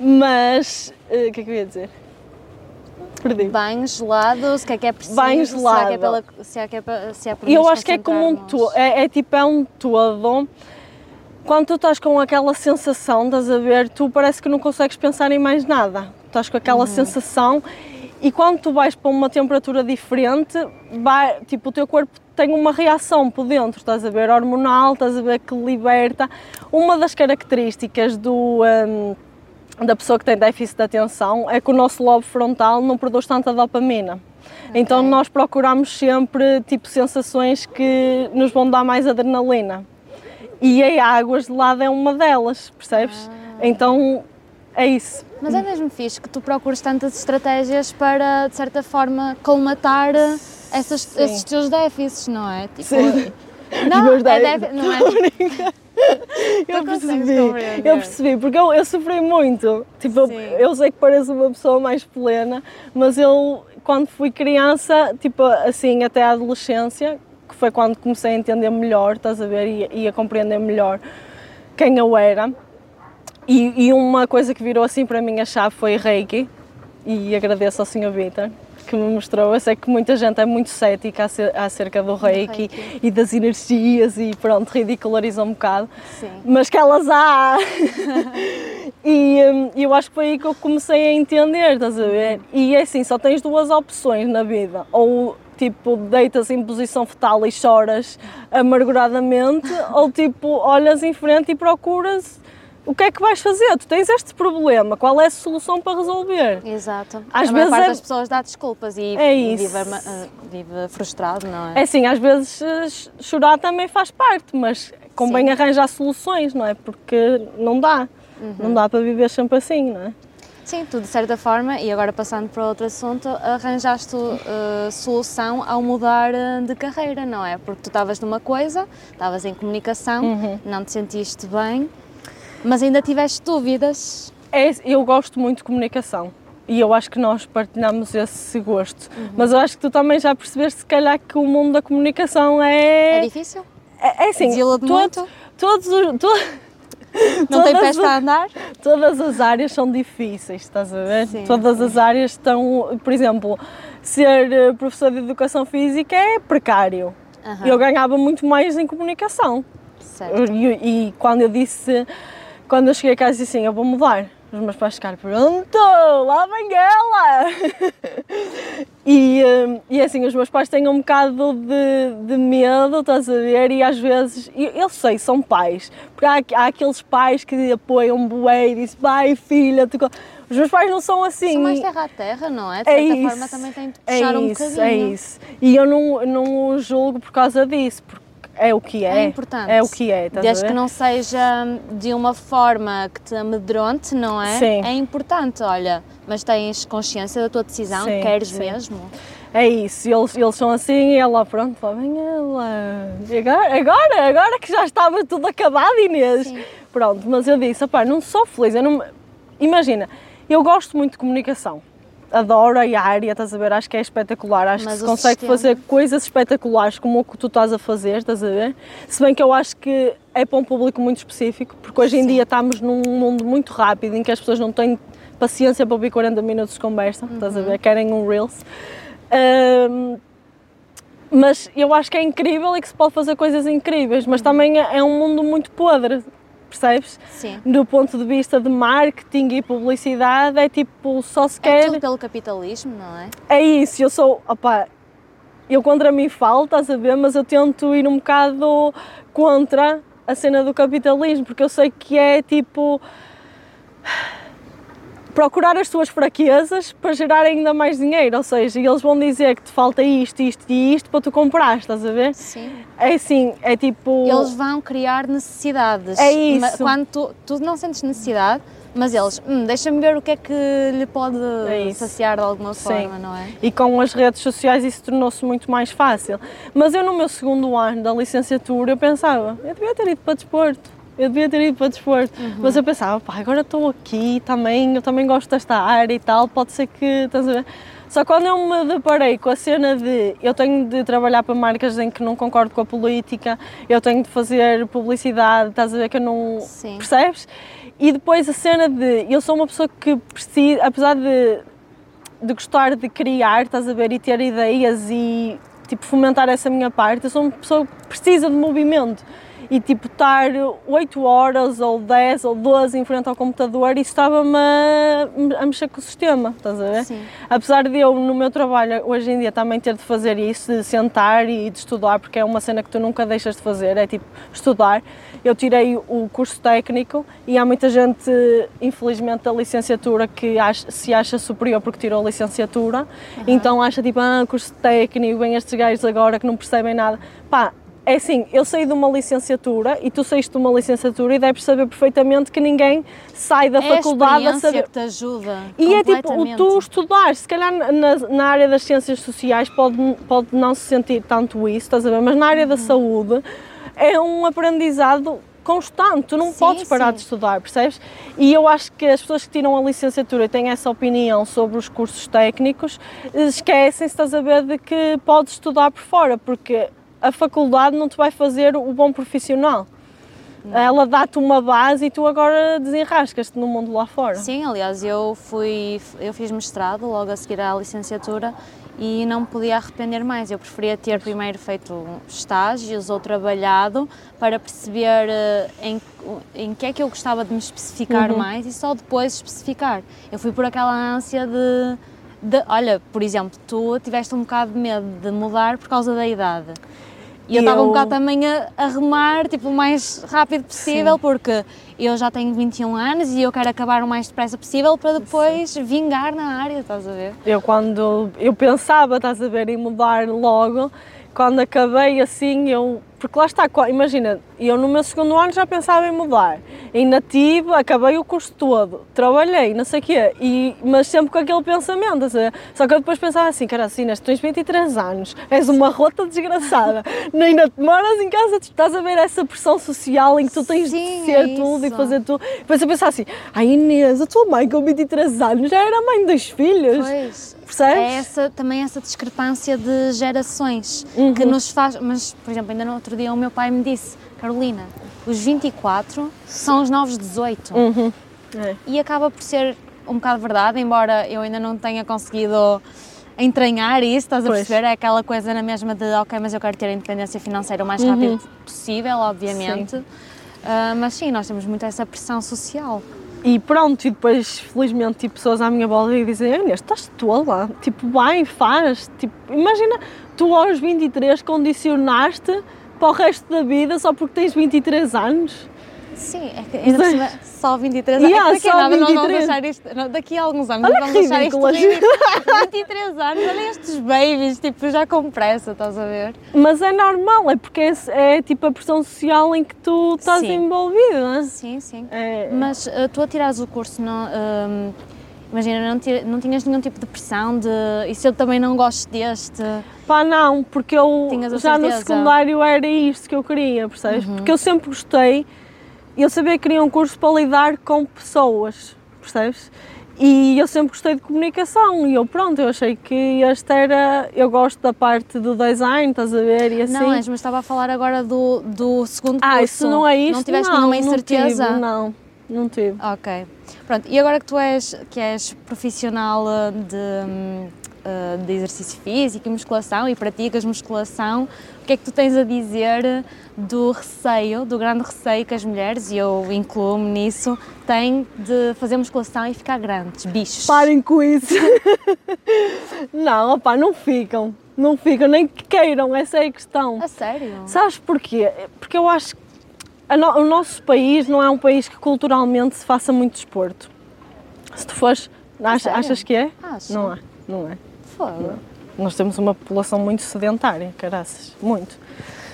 Speaker 2: Mas, eh, o que é que eu ia dizer? Perdi.
Speaker 1: Banho gelado, se é que é preciso,
Speaker 2: Banho
Speaker 1: se é que é, pela,
Speaker 2: gelado.
Speaker 1: se é, que é, se é por
Speaker 2: eu acho que é como um todo, é, é tipo, é um todo. Quando tu estás com aquela sensação, estás a ver, tu parece que não consegues pensar em mais nada. Estás com aquela sensação e quando tu vais para uma temperatura diferente, vai, tipo, o teu corpo tem uma reação por dentro, estás a ver, hormonal, estás a ver que liberta. Uma das características do, hum, da pessoa que tem déficit de atenção é que o nosso lobo frontal não produz tanta dopamina. Então nós procuramos sempre tipo sensações que nos vão dar mais adrenalina. E a água gelada é uma delas, percebes? Então é isso.
Speaker 1: Mas é mesmo fixe que tu procures tantas estratégias para, de certa forma, colmatar essas, esses teus déficits, não é? Tipo,
Speaker 2: Sim.
Speaker 1: Não,
Speaker 2: meus
Speaker 1: é déficit, não é?
Speaker 2: Eu percebi, eu percebi, porque eu, eu sofri muito. Tipo, eu, eu sei que pareço uma pessoa mais plena, mas eu, quando fui criança, tipo assim, até a adolescência, que foi quando comecei a entender melhor, estás a ver, e, e a compreender melhor quem eu era. E, e uma coisa que virou assim para mim a chave foi Reiki, e agradeço ao Sr. Vitor que me mostrou. Eu sei que muita gente é muito cética ace- acerca do Reiki,
Speaker 1: Reiki.
Speaker 2: e das energias e pronto, ridiculariza um bocado
Speaker 1: Sim.
Speaker 2: mas que elas há. e hum, eu acho que foi aí que eu comecei a entender, estás a ver? E é assim, só tens duas opções na vida. Ou tipo, deitas em posição fetal e choras amarguradamente, ou tipo, olhas em frente e procuras o que é que vais fazer. Tu tens este problema, qual é a solução para resolver?
Speaker 1: Exato.
Speaker 2: Às
Speaker 1: a
Speaker 2: vezes
Speaker 1: parte
Speaker 2: é-
Speaker 1: das pessoas dá desculpas e
Speaker 2: É isso.
Speaker 1: Vive, eh, vive frustrado, não é?
Speaker 2: É assim, às vezes eh, ch- chorar também faz parte, mas convém
Speaker 1: Sim.
Speaker 2: arranjar soluções, não é? Porque não dá. Não dá para viver sempre assim, não é?
Speaker 1: Sim, tu de certa forma, e agora passando para outro assunto, arranjaste eh, solução ao mudar de carreira, não é? Porque tu estavas numa coisa, estavas em comunicação,
Speaker 2: Uhum.
Speaker 1: não te sentiste bem, mas ainda tiveste dúvidas.
Speaker 2: É, eu gosto muito de comunicação e eu acho que nós partilhamos esse gosto.
Speaker 1: Uhum.
Speaker 2: Mas eu acho que tu também já percebeste, se calhar, que o mundo da comunicação
Speaker 1: É,
Speaker 2: é.
Speaker 1: difícil?
Speaker 2: É, é assim,
Speaker 1: Desilude
Speaker 2: todo-
Speaker 1: muito?
Speaker 2: Todos os.
Speaker 1: Não tem pés para andar?
Speaker 2: Todas as áreas são difíceis, estás a ver?
Speaker 1: Sim,
Speaker 2: Todas as áreas estão. Por exemplo, ser eh, professor de educação física é precário.
Speaker 1: Aham,
Speaker 2: Eu ganhava muito mais em comunicação.
Speaker 1: certo.
Speaker 2: E, e quando eu disse, quando eu cheguei a casa disse assim, eu vou mudar, os meus pais ficaram, pronto, lá vem ela! e, hum, e assim, os meus pais têm um bocado de, de medo, estás a ver, e às vezes, e eu sei, são pais, porque há, há aqueles pais que apoiam bué e dizem, vai filha, tu co-" os meus pais não são assim.
Speaker 1: São mais terra a terra, não é? De
Speaker 2: É
Speaker 1: certa
Speaker 2: isso,
Speaker 1: forma também tem de
Speaker 2: é
Speaker 1: puxar um
Speaker 2: isso,
Speaker 1: bocadinho.
Speaker 2: é isso. E eu não, não o julgo por causa disso, porque é o que é.
Speaker 1: É importante.
Speaker 2: É o que é,
Speaker 1: Desde que não seja de uma forma que te amedronte, não é?
Speaker 2: Sim.
Speaker 1: É importante, olha, mas tens consciência da tua decisão,
Speaker 2: Sim,
Speaker 1: queres
Speaker 2: sim.
Speaker 1: mesmo?
Speaker 2: É isso, eles, eles são assim e ela, pronto, lá vem ela. E agora, agora, agora que já estava tudo acabado, Inês.
Speaker 1: Sim.
Speaker 2: Pronto, mas eu disse, não sou feliz, eu não... Imagina, eu gosto muito de comunicação. Adoro a área, estás a ver? Acho que é espetacular. Acho
Speaker 1: Mas
Speaker 2: que se consegue
Speaker 1: sistema-
Speaker 2: fazer coisas espetaculares como o que tu estás a fazer, estás a ver? Se bem que eu acho que é para um público muito específico, porque hoje em
Speaker 1: Sim.
Speaker 2: dia estamos num mundo muito rápido em que as pessoas não têm paciência para ouvir 40 minutos de conversa, estás a
Speaker 1: Uhum.
Speaker 2: ver? Querem um Reels. Ahm, mas eu acho que é incrível e que se pode fazer coisas incríveis, mas também é é um mundo muito podre, percebes?
Speaker 1: Sim.
Speaker 2: Do ponto de vista de marketing e publicidade, é tipo, só se
Speaker 1: É
Speaker 2: quer.
Speaker 1: tudo pelo capitalismo, não é?
Speaker 2: É isso, eu sou. Opa, eu contra mim falo, estás a ver, mas eu tento ir um bocado contra a cena do capitalismo, porque eu sei que é tipo. Procurar as tuas fraquezas para gerar ainda mais dinheiro, ou seja, eles vão dizer que te falta isto, isto e isto para tu comprar, estás a ver?
Speaker 1: Sim.
Speaker 2: É assim, é tipo...
Speaker 1: Eles vão criar necessidades.
Speaker 2: É isso.
Speaker 1: Quando tu, tu não sentes necessidade, mas eles, hum, deixa-me ver o que é que lhe pode
Speaker 2: É
Speaker 1: saciar de alguma
Speaker 2: Sim.
Speaker 1: forma, não é?
Speaker 2: E com as redes sociais isso tornou-se muito mais fácil. Mas eu no meu segundo ano da licenciatura eu pensava, eu devia ter ido para desporto, eu devia ter ido para desporto. Mas eu pensava, pá, agora estou aqui também, eu também gosto desta área e tal, pode ser que, estás a ver? Só quando eu me deparei com a cena de eu tenho de trabalhar para marcas em que não concordo com a política, eu tenho de fazer publicidade, estás a ver que eu não.
Speaker 1: Sim.
Speaker 2: Percebes? E depois a cena de eu sou uma pessoa que precisa, apesar de de gostar de criar, estás a ver, e ter ideias e tipo fomentar essa minha parte. Eu sou uma pessoa que precisa de movimento e tipo estar 8 horas ou 10 ou 12 em frente ao computador, isso estava-me a, a mexer com o sistema, estás a ver?
Speaker 1: Sim.
Speaker 2: Apesar de eu no meu trabalho hoje em dia também ter de fazer isso, de sentar e de estudar, porque é uma cena que tu nunca deixas de fazer, é tipo estudar. Eu tirei o curso técnico e há muita gente, infelizmente, da licenciatura que acha- se acha superior porque tirou a licenciatura, então acha tipo, ah, curso técnico, vem estes gajos agora que não percebem nada. Pá, é assim, eu saí de uma licenciatura e tu saíste de uma licenciatura e deves saber perfeitamente que ninguém sai da
Speaker 1: É a
Speaker 2: faculdade a
Speaker 1: experiência
Speaker 2: saber.
Speaker 1: que te ajuda.
Speaker 2: E é tipo, o tu estudar, se calhar na, na área das ciências sociais pode, pode não se sentir tanto isso, estás a ver? Mas na área
Speaker 1: Uhum.
Speaker 2: da saúde é um aprendizado constante, tu não
Speaker 1: Sim,
Speaker 2: podes parar
Speaker 1: sim.
Speaker 2: de estudar, percebes? E eu acho que as pessoas que tiram a licenciatura e têm essa opinião sobre os cursos técnicos, esquecem-se, estás a ver, de que podes estudar por fora, porque a faculdade não te vai fazer o bom profissional. Ela dá-te uma base e tu agora desenrascas-te no mundo lá fora.
Speaker 1: Sim, aliás, eu fui, eu fiz mestrado logo a seguir à licenciatura e não me podia arrepender mais. Eu preferia ter primeiro feito estágios ou trabalhado para perceber eh, em, em que é que eu gostava de me especificar
Speaker 2: Uhum.
Speaker 1: mais e só depois especificar. Eu fui por aquela ânsia de, de- olha, por exemplo, tu tiveste um bocado de medo de mudar por causa da idade. E eu estava um bocado também a, a remar tipo, o mais rápido possível, porque eu já tenho 21 anos e eu quero acabar o mais depressa possível para depois vingar na área, estás a ver?
Speaker 2: Eu quando eu pensava, estás a ver, em mudar logo, quando acabei assim, eu. Porque lá está, imagina, eu no meu segundo ano já pensava em mudar. Ainda tive, acabei o curso todo, trabalhei, não sei o quê, e, mas sempre com aquele pensamento, estás a ver? Só que eu depois pensava assim, cara, assim, tu tens 23 anos, és uma rota desgraçada, ainda te moras em casa, tu estás a ver essa pressão social em que tu tens
Speaker 1: Sim,
Speaker 2: de ser
Speaker 1: é
Speaker 2: tudo e fazer tudo. Depois eu pensava assim, ai Inês, a tua mãe com 23 anos já era mãe dos filhos.
Speaker 1: Pois.
Speaker 2: Percebes?
Speaker 1: É essa, também essa discrepância de gerações
Speaker 2: Uhum.
Speaker 1: que nos faz. Mas, por exemplo, ainda no outro dia o meu pai me disse: Carolina, os 24 são os novos 18.
Speaker 2: Uhum. É.
Speaker 1: E acaba por ser um bocado verdade, embora eu ainda não tenha conseguido entranhar isso, estás a
Speaker 2: Pois.
Speaker 1: perceber? É aquela coisa na mesma de, ok, mas eu quero ter a independência financeira o mais
Speaker 2: Uhum.
Speaker 1: rápido possível, obviamente. Ah, mas sim, nós temos muito essa pressão social.
Speaker 2: E pronto, e depois felizmente tipo, pessoas à minha volta e dizem, Inês, estás tola, tipo, vai, faz, tipo, imagina, tu aos 23 condicionaste para o resto da vida só porque tens 23 anos.
Speaker 1: Sim, é que ainda cima, só 23 anos.
Speaker 2: Yeah,
Speaker 1: é que daqui a
Speaker 2: só
Speaker 1: nada não
Speaker 2: 23.
Speaker 1: deixar isto. não, daqui a alguns anos
Speaker 2: Olha
Speaker 1: vamos deixar isto
Speaker 2: ridículas.
Speaker 1: ridículo. 23 anos, olha estes babies, tipo, já com pressa, estás a ver?
Speaker 2: Mas é normal, é porque é, é, tipo a pressão social em que tu estás
Speaker 1: Sim.
Speaker 2: envolvido, não é?
Speaker 1: Sim, sim.
Speaker 2: É,
Speaker 1: Mas uh, tu a tirares o curso, não, hum, imagina, não, ti- não tinhas nenhum tipo de pressão de e se eu também não gosto deste?
Speaker 2: Pá, não, porque eu já no
Speaker 1: certeza? Uhum.
Speaker 2: secundário era isto que eu queria, percebes? Porque eu sempre gostei, eu sabia que queria um curso para lidar com pessoas, percebes? E eu sempre gostei de comunicação e eu, pronto, eu achei que este era. Eu gosto da parte do design, estás a ver? E assim.
Speaker 1: Não, mas estava a falar agora do, do segundo curso.
Speaker 2: ah, isso não é isto?
Speaker 1: Não tiveste
Speaker 2: não,
Speaker 1: nenhuma
Speaker 2: não
Speaker 1: incerteza?
Speaker 2: tive, não, não tive.
Speaker 1: Ok. Pronto, e agora que tu és, que és profissional uh, de, uh, de exercício físico e musculação e praticas musculação, o que é que tu tens a dizer do receio, do grande receio que as mulheres, e eu incluo-me nisso, têm de fazer musculação e ficar grandes, bichos?
Speaker 2: Parem com isso. não, opá, não ficam. Não ficam, nem que queiram, essa é a questão.
Speaker 1: A sério?
Speaker 2: Sabes porquê? Porque eu acho que no- o nosso país não é um país que culturalmente se faça muito desporto. Se tu fores. Ach,
Speaker 1: sério?
Speaker 2: achas que é?
Speaker 1: Acho.
Speaker 2: Não é, não é.
Speaker 1: Fogo.
Speaker 2: Nós temos uma população muito sedentária, caraças, muito.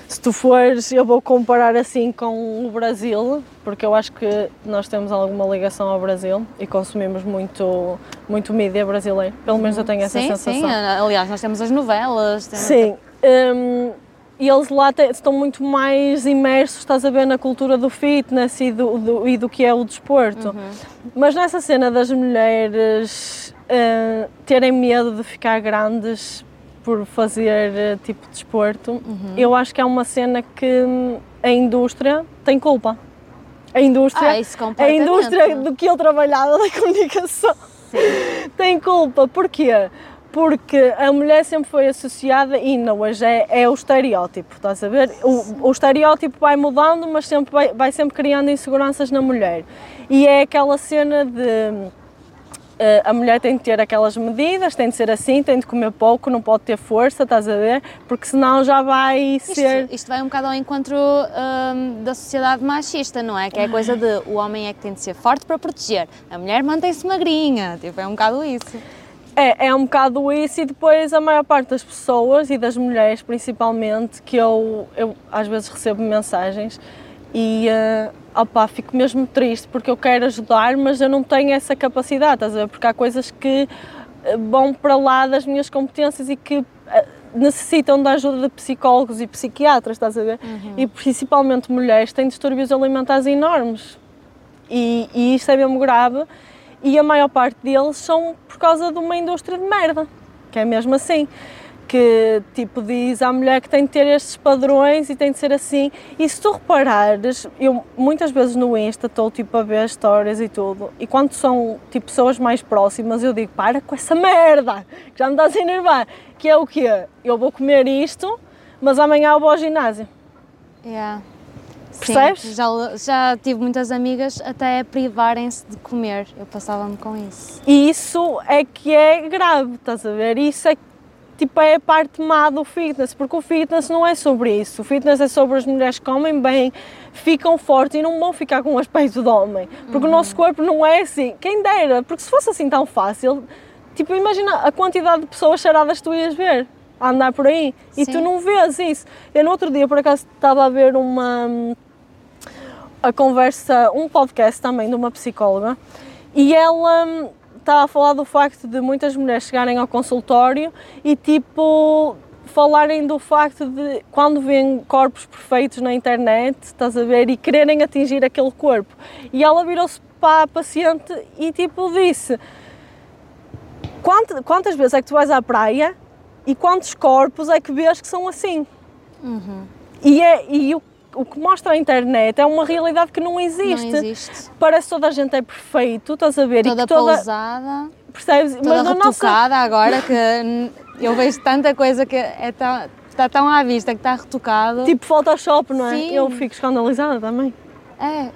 Speaker 2: Se tu fores, eu vou comparar assim com o Brasil, porque eu acho que nós temos alguma ligação ao Brasil e consumimos muito, muito mídia brasileira. Pelo menos eu tenho essa
Speaker 1: sim,
Speaker 2: sensação.
Speaker 1: sim. Aliás, nós temos as novelas. temos-
Speaker 2: Sim. hum, e eles lá te- estão muito mais imersos, estás a ver, na cultura do fitness e do, do- e do que é o desporto. Mas nessa cena das mulheres hum, terem medo de ficar grandes por fazer eh, tipo de desporto, eu acho que é uma cena que hum, a indústria tem culpa. A indústria,
Speaker 1: Ah, isso
Speaker 2: a indústria do que eu trabalhava da comunicação tem culpa. Porquê? Porque a mulher sempre foi associada, e ainda hoje é, é o estereótipo, estás a ver? O, o estereótipo vai mudando, mas sempre vai, vai sempre criando inseguranças na mulher. E é aquela cena de eh, a mulher tem de ter aquelas medidas, tem de ser assim, tem de comer pouco, não pode ter força, estás a ver? Porque senão já vai
Speaker 1: Isto,
Speaker 2: ser.
Speaker 1: isto vai um bocado ao encontro hum, da sociedade machista, não é? Que é a coisa de o homem é que tem de ser forte para proteger, a mulher mantém-se magrinha, tipo, é um bocado isso.
Speaker 2: É, é um bocado isso e depois a maior parte das pessoas e das mulheres principalmente que eu, eu às vezes recebo mensagens e uh, opá, fico mesmo triste porque eu quero ajudar mas eu não tenho essa capacidade, estás a ver? Porque há coisas que eh, vão para lá das minhas competências e que eh, necessitam da ajuda de psicólogos e psiquiatras, estás a ver? E principalmente mulheres têm distúrbios alimentares enormes e, e isto é mesmo grave e a maior parte deles são por causa de uma indústria de merda, que é mesmo assim, que tipo diz à mulher que tem de ter estes padrões e tem de ser assim, e se tu reparares, eu muitas vezes no Insta estou tipo a ver histórias e tudo, e quando são tipo pessoas mais próximas eu digo, para com essa merda, que já me estás a enervar, que é o quê? Eu vou comer isto, mas amanhã eu vou ao ginásio.
Speaker 1: Yeah.
Speaker 2: Percebes?
Speaker 1: Sim, já, já tive muitas amigas até a privarem-se de comer, eu passava-me com isso.
Speaker 2: E isso é que é grave, estás a ver? Isso é tipo é a parte má do fitness, porque o fitness não é sobre isso. O fitness é sobre as mulheres que comem bem, ficam fortes e não vão ficar com o aspecto de homem. Porque o nosso corpo não é assim. Quem dera, porque se fosse assim tão fácil, tipo, imagina a quantidade de pessoas charadas que tu ias ver a andar por aí e
Speaker 1: Sim.
Speaker 2: tu não vês isso. Eu no outro dia, por acaso, estava a ver uma a conversa, um podcast também de uma psicóloga, e ela hum, estava a falar do facto de muitas mulheres chegarem ao consultório e tipo falarem do facto de quando veem corpos perfeitos na internet, estás a ver, e quererem atingir aquele corpo. E ela virou-se para a paciente e tipo disse: "Quant- quantas vezes é que tu vais à praia e quantos corpos é que vês que são assim? E, é, e o, o que mostra a internet é uma realidade que não existe.
Speaker 1: Não existe.
Speaker 2: Parece que toda a gente é perfeito, estás a ver?
Speaker 1: Toda
Speaker 2: e toda,
Speaker 1: pousada,
Speaker 2: percebes?
Speaker 1: toda
Speaker 2: na
Speaker 1: retocada agora que eu vejo tanta coisa que é tão, está tão à vista que está retocado.
Speaker 2: tipo Photoshop, não é?
Speaker 1: Sim.
Speaker 2: Eu fico escandalizada também.
Speaker 1: É.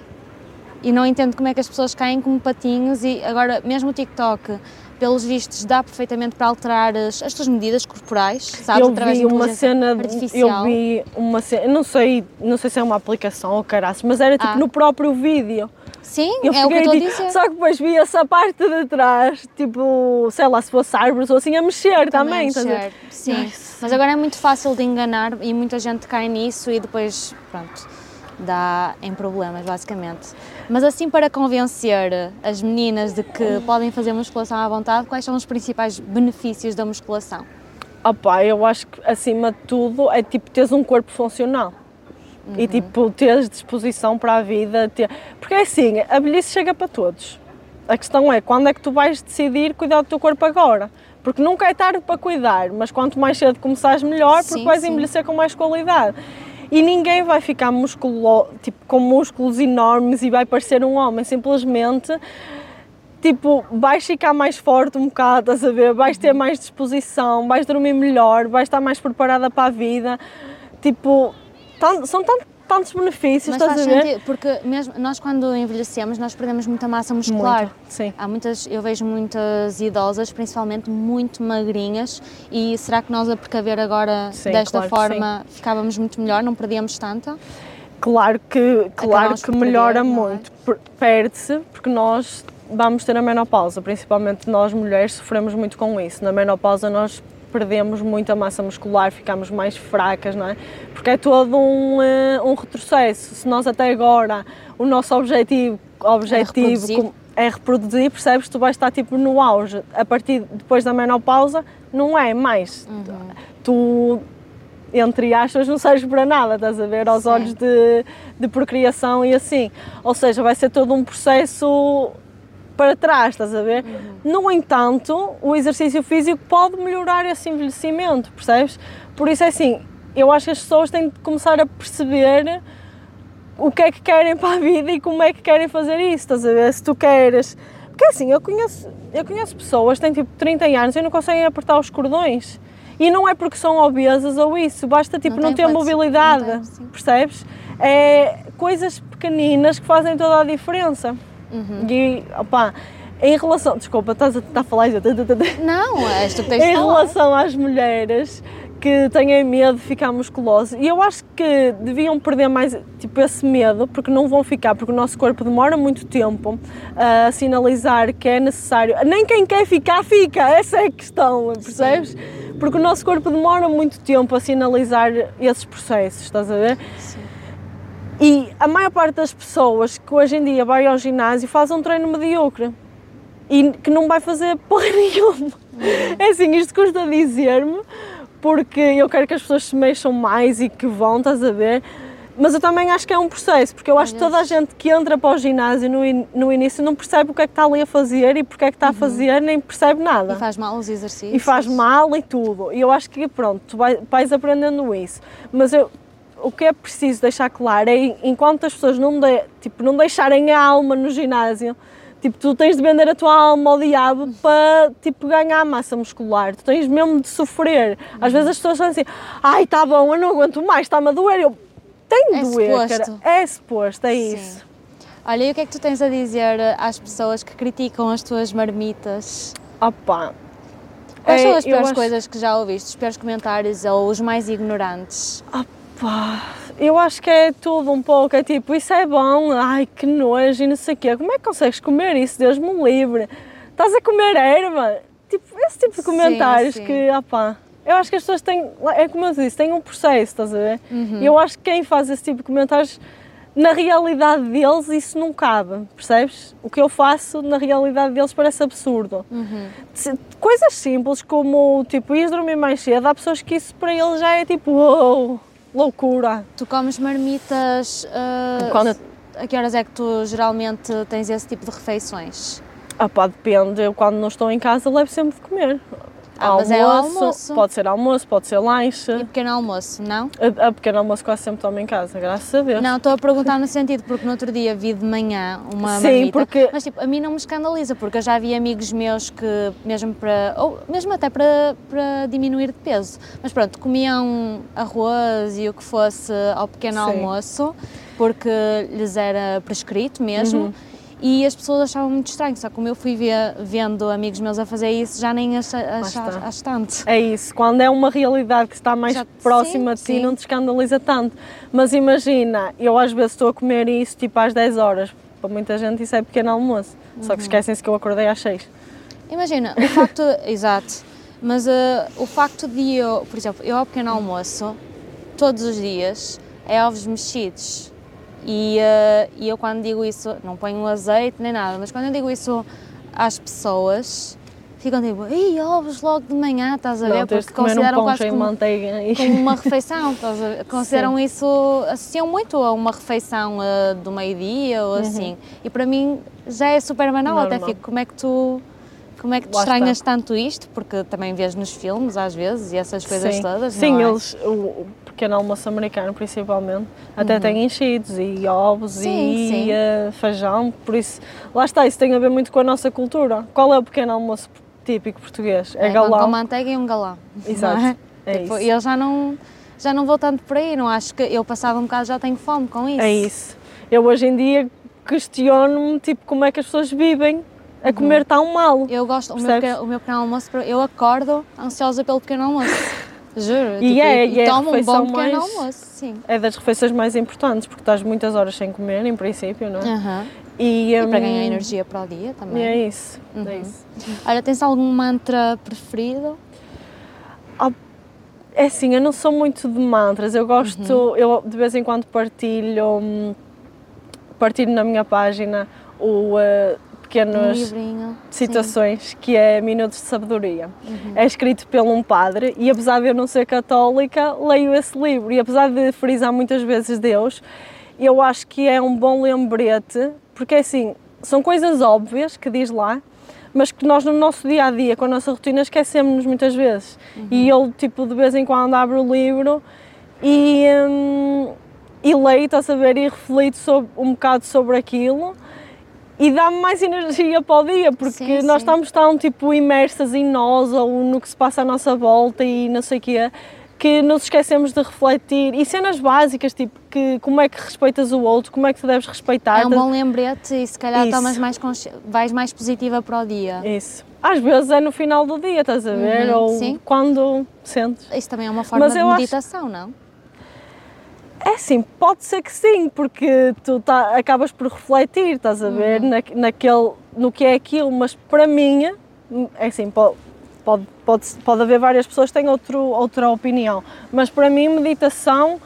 Speaker 1: E não entendo como é que as pessoas caem como patinhos e agora mesmo o TikTok, pelos vistos, dá perfeitamente para alterar as, as tuas medidas corporais, sabes?
Speaker 2: eu
Speaker 1: Através
Speaker 2: vi uma cena,
Speaker 1: artificial.
Speaker 2: eu vi uma cena, não sei, não sei se é uma aplicação ou caraças, mas era tipo
Speaker 1: Ah.
Speaker 2: no próprio vídeo.
Speaker 1: Sim,
Speaker 2: Eu
Speaker 1: é o que eu estou a
Speaker 2: tipo-
Speaker 1: dizer.
Speaker 2: Só que depois vi essa parte de trás, tipo, sei lá, se fosse árvores ou assim, a mexer também. estás a
Speaker 1: mexer, Sim,
Speaker 2: Ai,
Speaker 1: mas agora é muito fácil de enganar e muita gente cai nisso e depois, pronto, dá em problemas, basicamente. Mas assim, para convencer as meninas de que podem fazer musculação à vontade, quais são os principais benefícios da musculação?
Speaker 2: Opá, eu acho que acima de tudo é tipo teres um corpo funcional.
Speaker 1: Uhum.
Speaker 2: E tipo, teres disposição para a vida. Ter... Porque é assim, a velhice chega para todos. A questão é quando é que tu vais decidir cuidar do teu corpo agora? Porque nunca é tarde para cuidar, mas quanto mais cedo começares, melhor, porque
Speaker 1: Sim,
Speaker 2: vais
Speaker 1: sim.
Speaker 2: envelhecer com mais qualidade. E ninguém vai ficar musculo... tipo, com músculos enormes e vai parecer um homem, simplesmente tipo, vais ficar mais forte um bocado, a ver? Vais ter mais disposição, vais dormir melhor, vais estar mais preparada para a vida. Tipo, são tan- tantos benefícios,
Speaker 1: Mas
Speaker 2: estás a ver?
Speaker 1: sentido, porque mesmo nós quando envelhecemos, nós perdemos muita massa muscular.
Speaker 2: Muito, sim.
Speaker 1: Há muitas, eu vejo muitas idosas, principalmente muito magrinhas, e será que nós a precaver agora
Speaker 2: Sim,
Speaker 1: desta
Speaker 2: claro
Speaker 1: forma ficávamos muito melhor, não perdíamos tanto?
Speaker 2: Claro que, claro que melhora
Speaker 1: perder, é?
Speaker 2: muito, Per- perde-se, porque nós vamos ter a menopausa, principalmente nós mulheres sofremos muito com isso. Na menopausa nós perdemos muita massa muscular, ficamos mais fracas, não é? Porque é todo um, uh, um retrocesso. Se nós até agora o nosso objetivo, objetivo é reproduzir, é reproduzir percebes? Tu vais estar tipo no auge. A partir depois da menopausa, não é mais. Uhum. Tu entre aspas, não serves para nada, estás a ver? Aos Sim. olhos de, de procriação e assim. Ou seja, vai ser todo um processo para trás, estás a ver? Uhum. No entanto, o exercício físico pode melhorar esse envelhecimento, percebes? Por isso é assim, eu acho que as pessoas têm de começar a perceber o que é que querem para a vida e como é que querem fazer isso, estás a ver? Se tu queres. Porque assim, eu conheço, eu conheço pessoas que têm tipo 30 anos e não conseguem apertar os cordões. E não é porque são obesas ou isso, basta tipo não, não ter mobilidade, tem, percebes? É coisas pequeninas que fazem toda a diferença. Uhum. E, opa, em relação, desculpa, estás a, a falar?
Speaker 1: Não, és tu tens
Speaker 2: Em relação às mulheres que têm medo de ficar musculosas, e eu acho que deviam perder mais tipo, esse medo, porque não vão ficar, porque o nosso corpo demora muito tempo a sinalizar que é necessário. Nem quem quer ficar, fica, essa é a questão, percebes? Sim porque o nosso corpo demora muito tempo a sinalizar esses processos, estás a ver? Sim. E a maior parte das pessoas que hoje em dia vai ao ginásio faz um treino medíocre e que não vai fazer porra nenhuma. Uhum. É assim, isto custa dizer-me, porque eu quero que as pessoas se mexam mais e que vão, estás a ver? Mas eu também acho que é um processo, porque eu acho que toda a gente que entra para o ginásio no, in, no início não percebe o que é que está ali a fazer e porque é que está uhum. a fazer, nem percebe nada.
Speaker 1: E faz mal os exercícios.
Speaker 2: E faz mal e tudo. E eu acho que, pronto, tu vais aprendendo isso. Mas eu, o que é preciso deixar claro é, enquanto as pessoas não, de, tipo, não deixarem a alma no ginásio, Tipo, tu tens de vender a tua alma ao diabo para, tipo, ganhar massa muscular. Tu tens mesmo de sofrer. Às vezes as pessoas falam assim, ai, tá bom, eu não aguento mais, está-me a doer. Eu, de é doer, suposto. cara. É suposto, é Sim. isso.
Speaker 1: Olha, e o que é que tu tens a dizer às pessoas que criticam as tuas marmitas?
Speaker 2: Opa!
Speaker 1: Quais é, são as piores acho... coisas que já ouviste, os piores comentários ou os mais ignorantes?
Speaker 2: Opa! Eu acho que é tudo um pouco, é tipo, isso é bom, ai que nojo e não sei o quê. Como é que consegues comer isso? Deus me livre. Estás a comer erva? Tipo, esse tipo de comentários sim, sim. que, opá, eu acho que as pessoas têm, é como eu disse, têm um processo, estás a ver? Uhum. E eu acho que quem faz esse tipo de comentários, na realidade deles, isso não cabe, percebes? O que eu faço, na realidade deles, parece absurdo. Uhum. Coisas simples como, tipo, ir dormir mais cedo, há pessoas que isso para eles já é tipo, uou, loucura.
Speaker 1: Tu comes marmitas. Uh, Quando eu... A que horas é que tu geralmente tens esse tipo de refeições?
Speaker 2: Ah pá, depende. Eu quando não estou em casa levo sempre de comer.
Speaker 1: Ah, almoço, mas é almoço.
Speaker 2: Pode ser almoço, pode ser lanche.
Speaker 1: E pequeno almoço, não?
Speaker 2: A, a pequeno almoço quase sempre tomo em casa, graças a Deus.
Speaker 1: Não, estou a perguntar no sentido, porque no outro dia vi de manhã uma Sim, marmita, porque... mas tipo, a mim não me escandaliza, porque eu já vi amigos meus que, mesmo para, ou mesmo até para, para diminuir de peso, mas pronto, comiam arroz e o que fosse ao pequeno Sim. almoço, porque lhes era prescrito mesmo. Uhum e as pessoas achavam muito estranho, só que como eu fui ver, vendo amigos meus a fazer isso, já nem acho, tanto.
Speaker 2: É isso, quando é uma realidade que está mais já, próxima sim, de ti, não te escandaliza tanto. Mas imagina, eu às vezes estou a comer isso tipo às 10 horas, para muita gente isso é pequeno almoço, uhum. só que uhum. esquecem-se que eu acordei às 6.
Speaker 1: Imagina, o facto, exato, mas uh, o facto de eu, por exemplo, eu ao pequeno almoço, todos os dias, é ovos mexidos e, uh, e eu quando digo isso, não ponho azeite nem nada, mas quando eu digo isso às pessoas, ficam tipo, ei, ovos logo de manhã, estás a ver?
Speaker 2: Não, Porque consideram um quase como,
Speaker 1: como, uma refeição, consideram Sim. isso, associam muito a uma refeição uh, do meio-dia ou uhum. assim. E para mim já é super banal, Normal. até fico, como é que tu como é que te estranhas está. tanto isto? Porque também vês nos filmes às vezes e essas coisas
Speaker 2: Sim.
Speaker 1: todas.
Speaker 2: Sim,
Speaker 1: é?
Speaker 2: eles, o pequeno almoço americano principalmente, até uhum. tem enchidos e ovos sim, e sim. Uh, feijão, por isso, lá está, isso tem a ver muito com a nossa cultura. Qual é o pequeno almoço típico português?
Speaker 1: É, é galão. Com manteiga e um galão.
Speaker 2: Exato. É? É
Speaker 1: tipo, e eu já não, já não vou tanto por aí, não acho que eu passado um bocado já tenho fome com isso.
Speaker 2: É isso. Eu hoje em dia questiono-me tipo, como é que as pessoas vivem a uhum. comer tão mal.
Speaker 1: Eu gosto, o meu, pequeno, o meu, pequeno, almoço, eu acordo ansiosa pelo pequeno almoço. Juro.
Speaker 2: E
Speaker 1: tipo,
Speaker 2: é- e é a
Speaker 1: toma um bom
Speaker 2: mais-
Speaker 1: almoço, sim.
Speaker 2: É das refeições mais importantes, porque estás muitas horas sem comer, em princípio, não é? E,
Speaker 1: E para
Speaker 2: hum,
Speaker 1: ganhar energia para o dia
Speaker 2: E
Speaker 1: também.
Speaker 2: é isso, é
Speaker 1: Uhum.
Speaker 2: isso.
Speaker 1: Olha, tens algum mantra preferido?
Speaker 2: É assim, eu não sou muito de mantras, eu gosto,
Speaker 1: Uhum.
Speaker 2: eu de vez em quando partilho, hum, partilho na minha página o uh,
Speaker 1: Um
Speaker 2: pequenas
Speaker 1: livrinho?
Speaker 2: citações que é Minutos de Sabedoria.
Speaker 1: Uhum.
Speaker 2: É escrito por um padre e apesar de eu não ser católica, leio esse livro e apesar de frisar muitas vezes Deus, eu acho que é um bom lembrete, porque assim, são coisas óbvias que diz lá, mas que nós no nosso dia a dia, com a nossa rotina, esquecemos-nos muitas vezes. E eu, tipo, de vez em quando abro o livro e, hum, e leio, estás a ver, e reflito sobre, um bocado sobre aquilo e dá-me mais energia para o dia, porque
Speaker 1: Sim,
Speaker 2: nós
Speaker 1: sim.
Speaker 2: estamos tão, tipo, imersas em nós ou no que se passa à nossa volta e não sei o quê, que nos esquecemos de refletir. E cenas básicas, tipo, que, como é que respeitas o outro, como é que tu deves respeitar.
Speaker 1: É um bom lembrete e se calhar
Speaker 2: Isso.
Speaker 1: tomas mais consci... vais mais positiva para o dia.
Speaker 2: Isso. Às vezes é no final do dia, estás a ver?
Speaker 1: Uhum,
Speaker 2: ou
Speaker 1: sim.
Speaker 2: quando sentes.
Speaker 1: Isso também é uma forma
Speaker 2: Mas
Speaker 1: de
Speaker 2: eu acho-
Speaker 1: meditação, não?
Speaker 2: É sim, pode ser que sim, porque tu tá, acabas por refletir, estás a ver,
Speaker 1: Uhum.
Speaker 2: na, naquele, no que é aquilo, mas para mim, é assim, pode, pode, pode, pode haver várias pessoas que têm outro, outra opinião, mas para mim meditação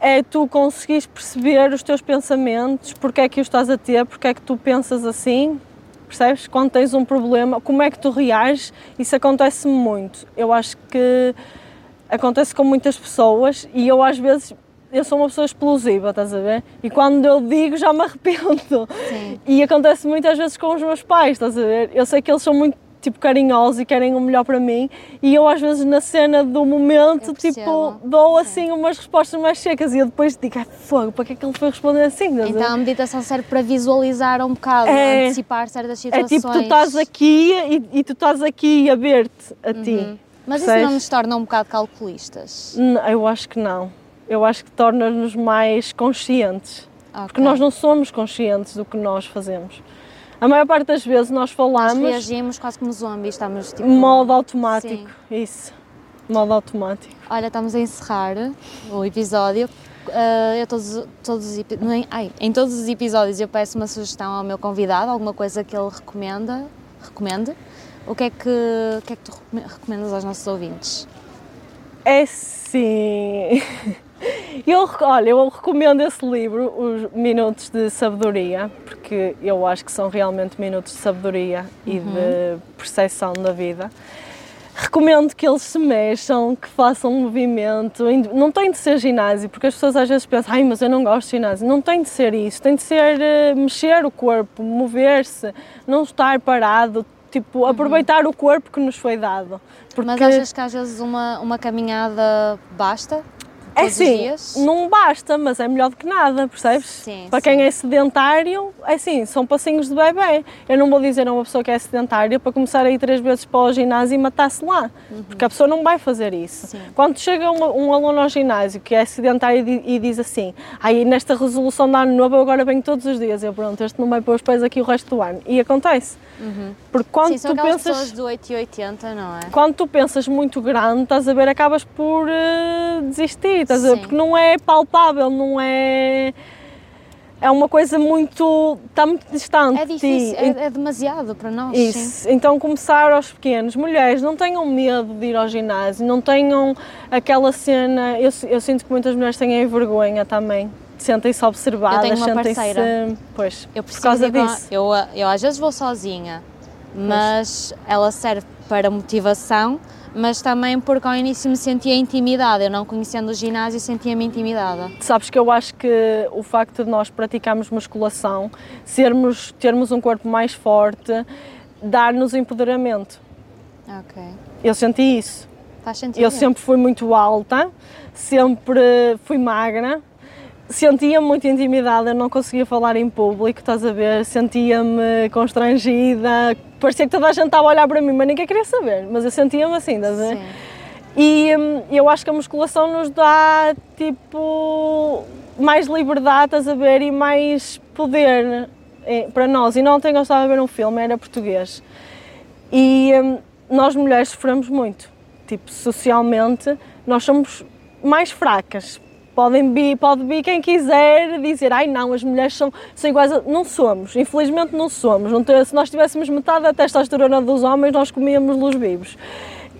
Speaker 2: é tu conseguires perceber os teus pensamentos, porque é que os estás a ter, porque é que tu pensas assim, percebes? Quando tens um problema, como é que tu reages, isso acontece muito. Eu acho que acontece com muitas pessoas e eu às vezes eu sou uma pessoa explosiva, estás a ver? E quando eu digo já me arrependo.
Speaker 1: Sim.
Speaker 2: E acontece muitas vezes com os meus pais, estás a ver? Eu sei que eles são muito tipo carinhosos e querem o melhor para mim e eu às vezes na cena do momento tipo dou
Speaker 1: sim.
Speaker 2: assim umas respostas mais secas e eu depois digo, ai fogo, para que é que ele foi responder assim?
Speaker 1: Então a meditação serve para visualizar um bocado,
Speaker 2: É.
Speaker 1: antecipar certas
Speaker 2: é
Speaker 1: situações.
Speaker 2: tipo, tu estás aqui e, e tu estás aqui a ver-te a ti.
Speaker 1: Uhum. Mas isso não nos torna um bocado calculistas?
Speaker 2: Eu acho que não. Eu acho que torna-nos mais conscientes. Porque
Speaker 1: Ok.
Speaker 2: nós não somos conscientes do que nós fazemos. A maior parte das vezes nós
Speaker 1: Nós
Speaker 2: falamos
Speaker 1: reagimos quase como zombies, estamos tipo...
Speaker 2: modo automático. Isso. Modo automático.
Speaker 1: Olha, estamos a encerrar o episódio. Ah, eu todos, todos os epi- nem- ai, em todos os episódios eu peço uma sugestão ao meu convidado, alguma coisa que ele recomenda, recomende. O que é que, o que, é que tu recome- recomendas aos nossos ouvintes?
Speaker 2: É sim. Eu, olha, eu recomendo esse livro, Os Minutos de Sabedoria, porque eu acho que são realmente minutos de sabedoria e de percepção da vida. Recomendo que eles se mexam, que façam movimento. Não tem de ser ginásio, porque as pessoas às vezes pensam, ai, mas eu não gosto de ginásio. Não tem de ser isso, tem de ser eh, mexer o corpo, mover-se, não estar parado, tipo, aproveitar o corpo que nos foi dado. Porque
Speaker 1: Mas achas que às vezes uma, uma caminhada basta?
Speaker 2: É
Speaker 1: Todos os
Speaker 2: sim,
Speaker 1: dias?
Speaker 2: não basta, mas é melhor do que nada, percebes?
Speaker 1: Sim,
Speaker 2: para
Speaker 1: sim.
Speaker 2: quem é sedentário, é assim, são passinhos de bebê. Eu não vou dizer a uma pessoa que é sedentária para começar a ir três vezes para o ginásio e matar-se lá, porque a pessoa não vai fazer isso.
Speaker 1: Sim.
Speaker 2: Quando chega um, um aluno ao ginásio que é sedentário e, e diz assim, aí nesta resolução de ano novo eu agora venho todos os dias, eu pronto, este não vai pôr os pés aqui o resto do ano. E acontece. Porque quando
Speaker 1: Sim, são
Speaker 2: tu pensas...
Speaker 1: pessoas de 8 e 80, não é?
Speaker 2: Quando tu pensas muito grande, estás a ver, acabas por eh, desistir, estás a ver,
Speaker 1: Sim.
Speaker 2: porque não é palpável, não é. É uma coisa muito. está muito distante.
Speaker 1: É difícil, é, é demasiado para nós. sim.
Speaker 2: Isso. Então começar aos pequenos. Mulheres, não tenham medo de ir ao ginásio, não tenham aquela cena. Eu, eu sinto que muitas mulheres têm vergonha também. Sentem-se observadas,
Speaker 1: Eu tenho uma
Speaker 2: sentem-se.
Speaker 1: parceira.
Speaker 2: Pois,
Speaker 1: Eu
Speaker 2: por causa disso.
Speaker 1: Eu, eu às vezes vou sozinha, mas ela serve para motivação, mas também porque ao início me sentia intimidada. Eu não conhecendo o ginásio sentia-me intimidada.
Speaker 2: Sabes que eu acho que o facto de nós praticarmos musculação, sermos, termos um corpo mais forte, dar-nos empoderamento.
Speaker 1: Ok.
Speaker 2: Eu senti isso.
Speaker 1: Faz sentido.
Speaker 2: Eu sempre fui muito alta, sempre fui magra, sentia-me muito intimidada, não conseguia falar em público, estás a ver? Sentia-me constrangida, parecia que toda a gente estava a olhar para mim, mas ninguém queria saber, mas eu sentia-me assim, estás a ver?
Speaker 1: Sim.
Speaker 2: E hum, eu acho que a musculação nos dá tipo mais liberdade, estás a ver, e mais poder eh, para nós. E não eu estava a ver um filme, era português. E hum, nós mulheres sofremos muito. tipo, socialmente, nós somos mais fracas. Podem vir, pode vir quem quiser dizer, ai não, as mulheres são, são iguais a... Não somos, infelizmente não somos. Não se nós tivéssemos metade da testosterona dos homens, nós comíamos luz vivos.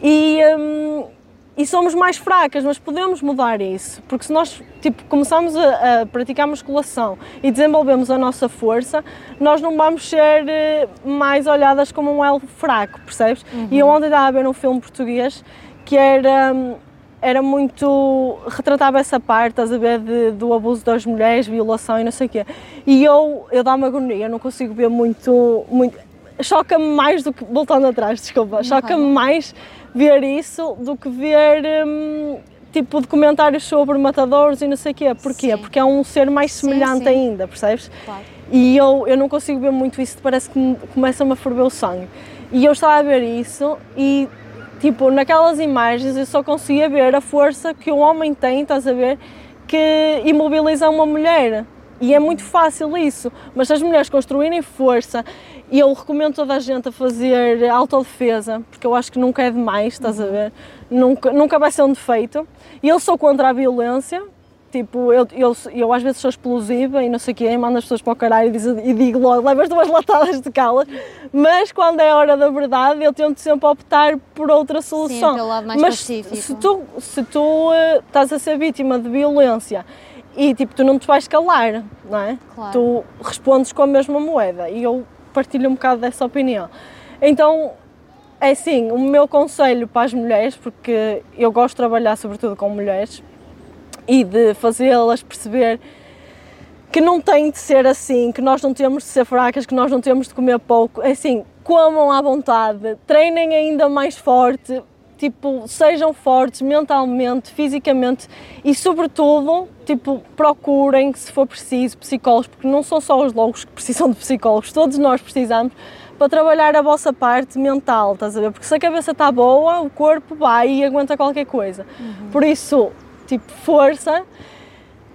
Speaker 2: E, hum, e somos mais fracas, mas podemos mudar isso, porque se nós tipo, começamos a, a, praticar musculação e desenvolvemos a nossa força, nós não vamos ser eh, mais olhadas como um elo fraco, percebes? Uhum. E eu ontem estava a ver um filme português que era, era muito. retratava essa parte, estás a ver, de, do abuso das mulheres, violação e não sei o quê. E eu, eu dá-me agonia, eu não consigo ver muito. muito choca-me mais do que. voltando atrás, desculpa, choca-me mais ver isso do que ver hum, tipo documentários sobre matadores e não sei o quê. Porquê? Sim. Porque é um ser mais semelhante sim, sim. ainda, percebes? Claro. E eu, eu não consigo ver muito isso, parece que começa-me a ferver o sangue. E eu estava a ver isso e, tipo, naquelas imagens eu só conseguia ver a força que o homem tem, estás a ver, que imobiliza uma mulher. E é muito fácil isso, mas se as mulheres construírem força e eu recomendo toda a gente a fazer autodefesa, porque eu acho que nunca é demais, estás a ver? Nunca, nunca vai ser um defeito. E eu sou contra a violência, tipo, eu, eu, eu às vezes sou explosiva e não sei o quê, mando as pessoas para o caralho e, diz, e digo logo, levas duas latadas de cala, mas quando é hora da verdade eu tento sempre optar por outra solução.
Speaker 1: Sim, pelo lado mais
Speaker 2: mas
Speaker 1: pacífico.
Speaker 2: se tu, se tu uh, estás a ser vítima de violência e tipo, tu não te vais calar, não é? Claro. Tu respondes com a mesma moeda e eu partilho um bocado dessa opinião. Então, é assim, o meu conselho para as mulheres, porque eu gosto de trabalhar sobretudo com mulheres e de fazê-las perceber que não tem de ser assim, que nós não temos de ser fracas, que nós não temos de comer pouco. É assim, comam à vontade, treinem ainda mais forte, tipo, sejam fortes mentalmente, fisicamente e, sobretudo, tipo, procurem, se for preciso, psicólogos, porque não são só os loucos que precisam de psicólogos, todos nós precisamos para trabalhar a vossa parte mental, estás a ver? Porque se a cabeça está boa, o corpo vai e aguenta qualquer coisa. Uhum. Por isso, tipo, força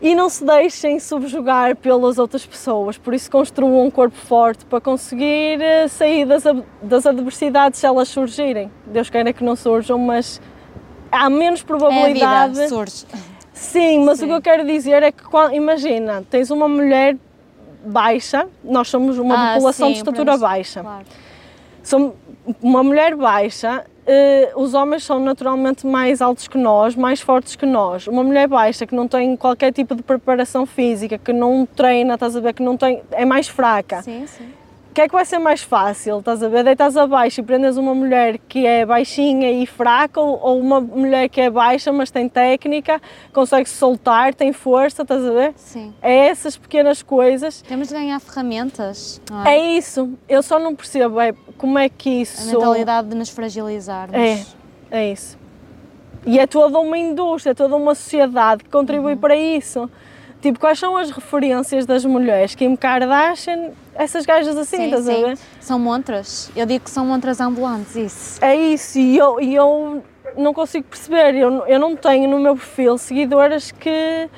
Speaker 2: e não se deixem subjugar pelas outras pessoas, por isso construam um corpo forte para conseguir eh, sair das, das adversidades se elas surgirem. Deus queira que não surjam, mas há menos probabilidade.
Speaker 1: É a vida, surge.
Speaker 2: Sim, mas Sim. o que eu quero dizer é que, imagina, tens uma mulher baixa, nós somos uma ah, população sim, de estatura baixa. Claro. Somos uma mulher baixa Uh, os homens são naturalmente mais altos que nós, mais fortes que nós. Uma mulher baixa que não tem qualquer tipo de preparação física, que não treina, estás a ver, que não tem, é mais fraca.
Speaker 1: Sim, sim.
Speaker 2: O que é que vai ser mais fácil? Estás a ver? Deitas abaixo e prendes uma mulher que é baixinha e fraca ou, ou uma mulher que é baixa, mas tem técnica, consegue se soltar, tem força, estás a ver?
Speaker 1: Sim.
Speaker 2: É essas pequenas coisas.
Speaker 1: Temos de ganhar ferramentas.
Speaker 2: É? é? isso. Eu só não percebo é, como é que isso.
Speaker 1: A mentalidade de nos fragilizarmos.
Speaker 2: É, é isso. E é toda uma indústria, toda uma sociedade que contribui uhum. para isso. Tipo, quais são as referências das mulheres? Kim Kardashian, essas gajas assim, sim, estás sim. a ver?
Speaker 1: São montras. Eu digo que são montras ambulantes, isso.
Speaker 2: É isso, e eu, e eu não consigo perceber. Eu, eu não tenho no meu perfil seguidoras que.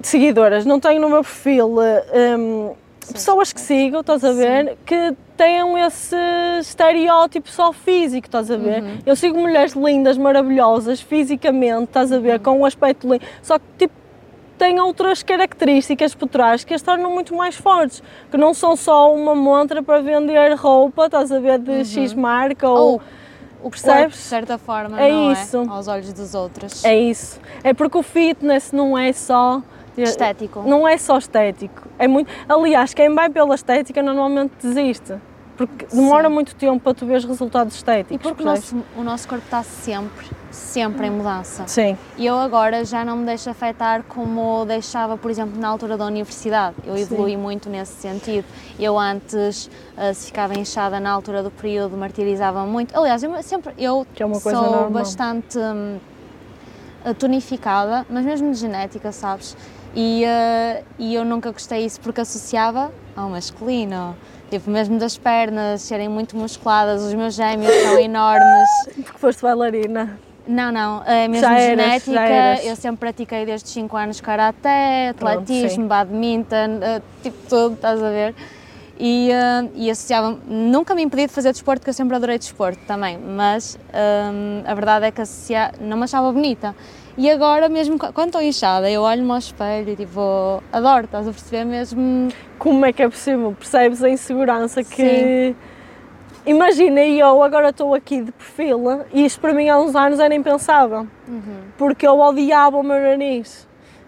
Speaker 2: Seguidoras, não tenho no meu perfil um, pessoas que sigo, estás a ver, sim. que tenham esse estereótipo só físico, estás a ver? Uhum. Eu sigo mulheres lindas, maravilhosas, fisicamente, estás a ver, uhum. com um aspecto lindo, só que tipo têm outras características por trás que as tornam muito mais fortes, que não são só uma montra para vender roupa, estás a ver, de uhum. X marca ou... ou
Speaker 1: o percebes? Corpo, de certa forma, é não é? isso. é? Aos olhos dos outros.
Speaker 2: É isso. É porque o fitness não é só
Speaker 1: estético.
Speaker 2: Não é só estético. É muito. Aliás, quem vai pela estética normalmente desiste. Porque demora Sim. muito tempo para tu ver os resultados estéticos.
Speaker 1: E porque o nosso, o nosso corpo está sempre, sempre em mudança.
Speaker 2: Sim.
Speaker 1: E eu agora já não me deixo afetar como deixava, por exemplo, na altura da universidade. Eu evolui muito nesse sentido. Eu antes, eh, se ficava inchada na altura do período, martirizava muito. Aliás, eu sempre eu
Speaker 2: é sou
Speaker 1: normal. bastante hum, tonificada, mas mesmo de genética, sabes? E, uh, e eu nunca gostei isso porque associava ao masculino. Tipo, mesmo das pernas serem muito musculadas, os meus gêmeos são enormes.
Speaker 2: Porque foste bailarina?
Speaker 1: Não, não, é mesmo já eras, genética. Eu sempre pratiquei desde os 5 anos karaté, atletismo, Pronto, badminton, uh, tipo tudo, estás a ver? e, uh, e associava nunca me impedi de fazer desporto, porque eu sempre adorei desporto também, mas um, a verdade é que associa, não me achava bonita. E agora, mesmo quando estou inchada, eu olho-me ao espelho e tipo, adoro, estás a perceber mesmo.
Speaker 2: Como é que é possível? Percebes a insegurança que. Sim. Imagina, eu agora estou aqui de perfil e isto para mim há uns anos era impensável. Uhum. Porque eu odiava o meu nariz.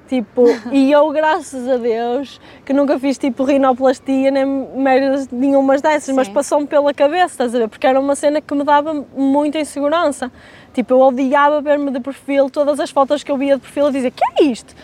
Speaker 2: Tipo, e eu, graças a Deus, que nunca fiz tipo rinoplastia nem merdas nenhumas dessas, Sim. mas passou-me pela cabeça, estás a ver? Porque era uma cena que me dava muita insegurança. Tipo, eu odiava ver-me de perfil, todas as fotos que eu via de perfil, eu dizia: que é isto?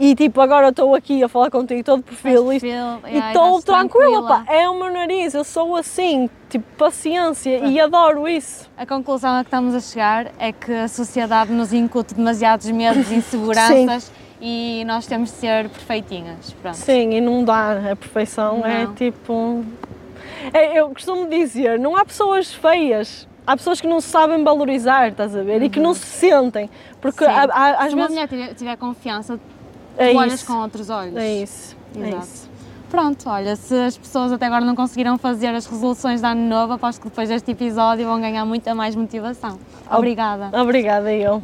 Speaker 2: E tipo, agora estou aqui a falar contigo todo de perfil, e estou tranquila, pá, é o meu nariz, eu sou assim, tipo, paciência e adoro isso.
Speaker 1: A conclusão a que estamos a chegar é que a sociedade nos incute demasiados medos e inseguranças e nós temos de ser perfeitinhas. Pronto.
Speaker 2: Sim, e não dá. A perfeição é não. é tipo. É, eu costumo dizer: não há pessoas feias. Há pessoas que não se sabem valorizar, estás a ver? E que não se sentem. Porque há, há, às
Speaker 1: se
Speaker 2: vezes.
Speaker 1: uma mulher tiver, tiver confiança, é tu olhas isso. com outros olhos.
Speaker 2: É isso. É Exato. É isso.
Speaker 1: Pronto, olha, se as pessoas até agora não conseguiram fazer as resoluções de ano novo, aposto que depois deste episódio vão ganhar muita mais motivação. Obrigada.
Speaker 2: Obrigada, eu.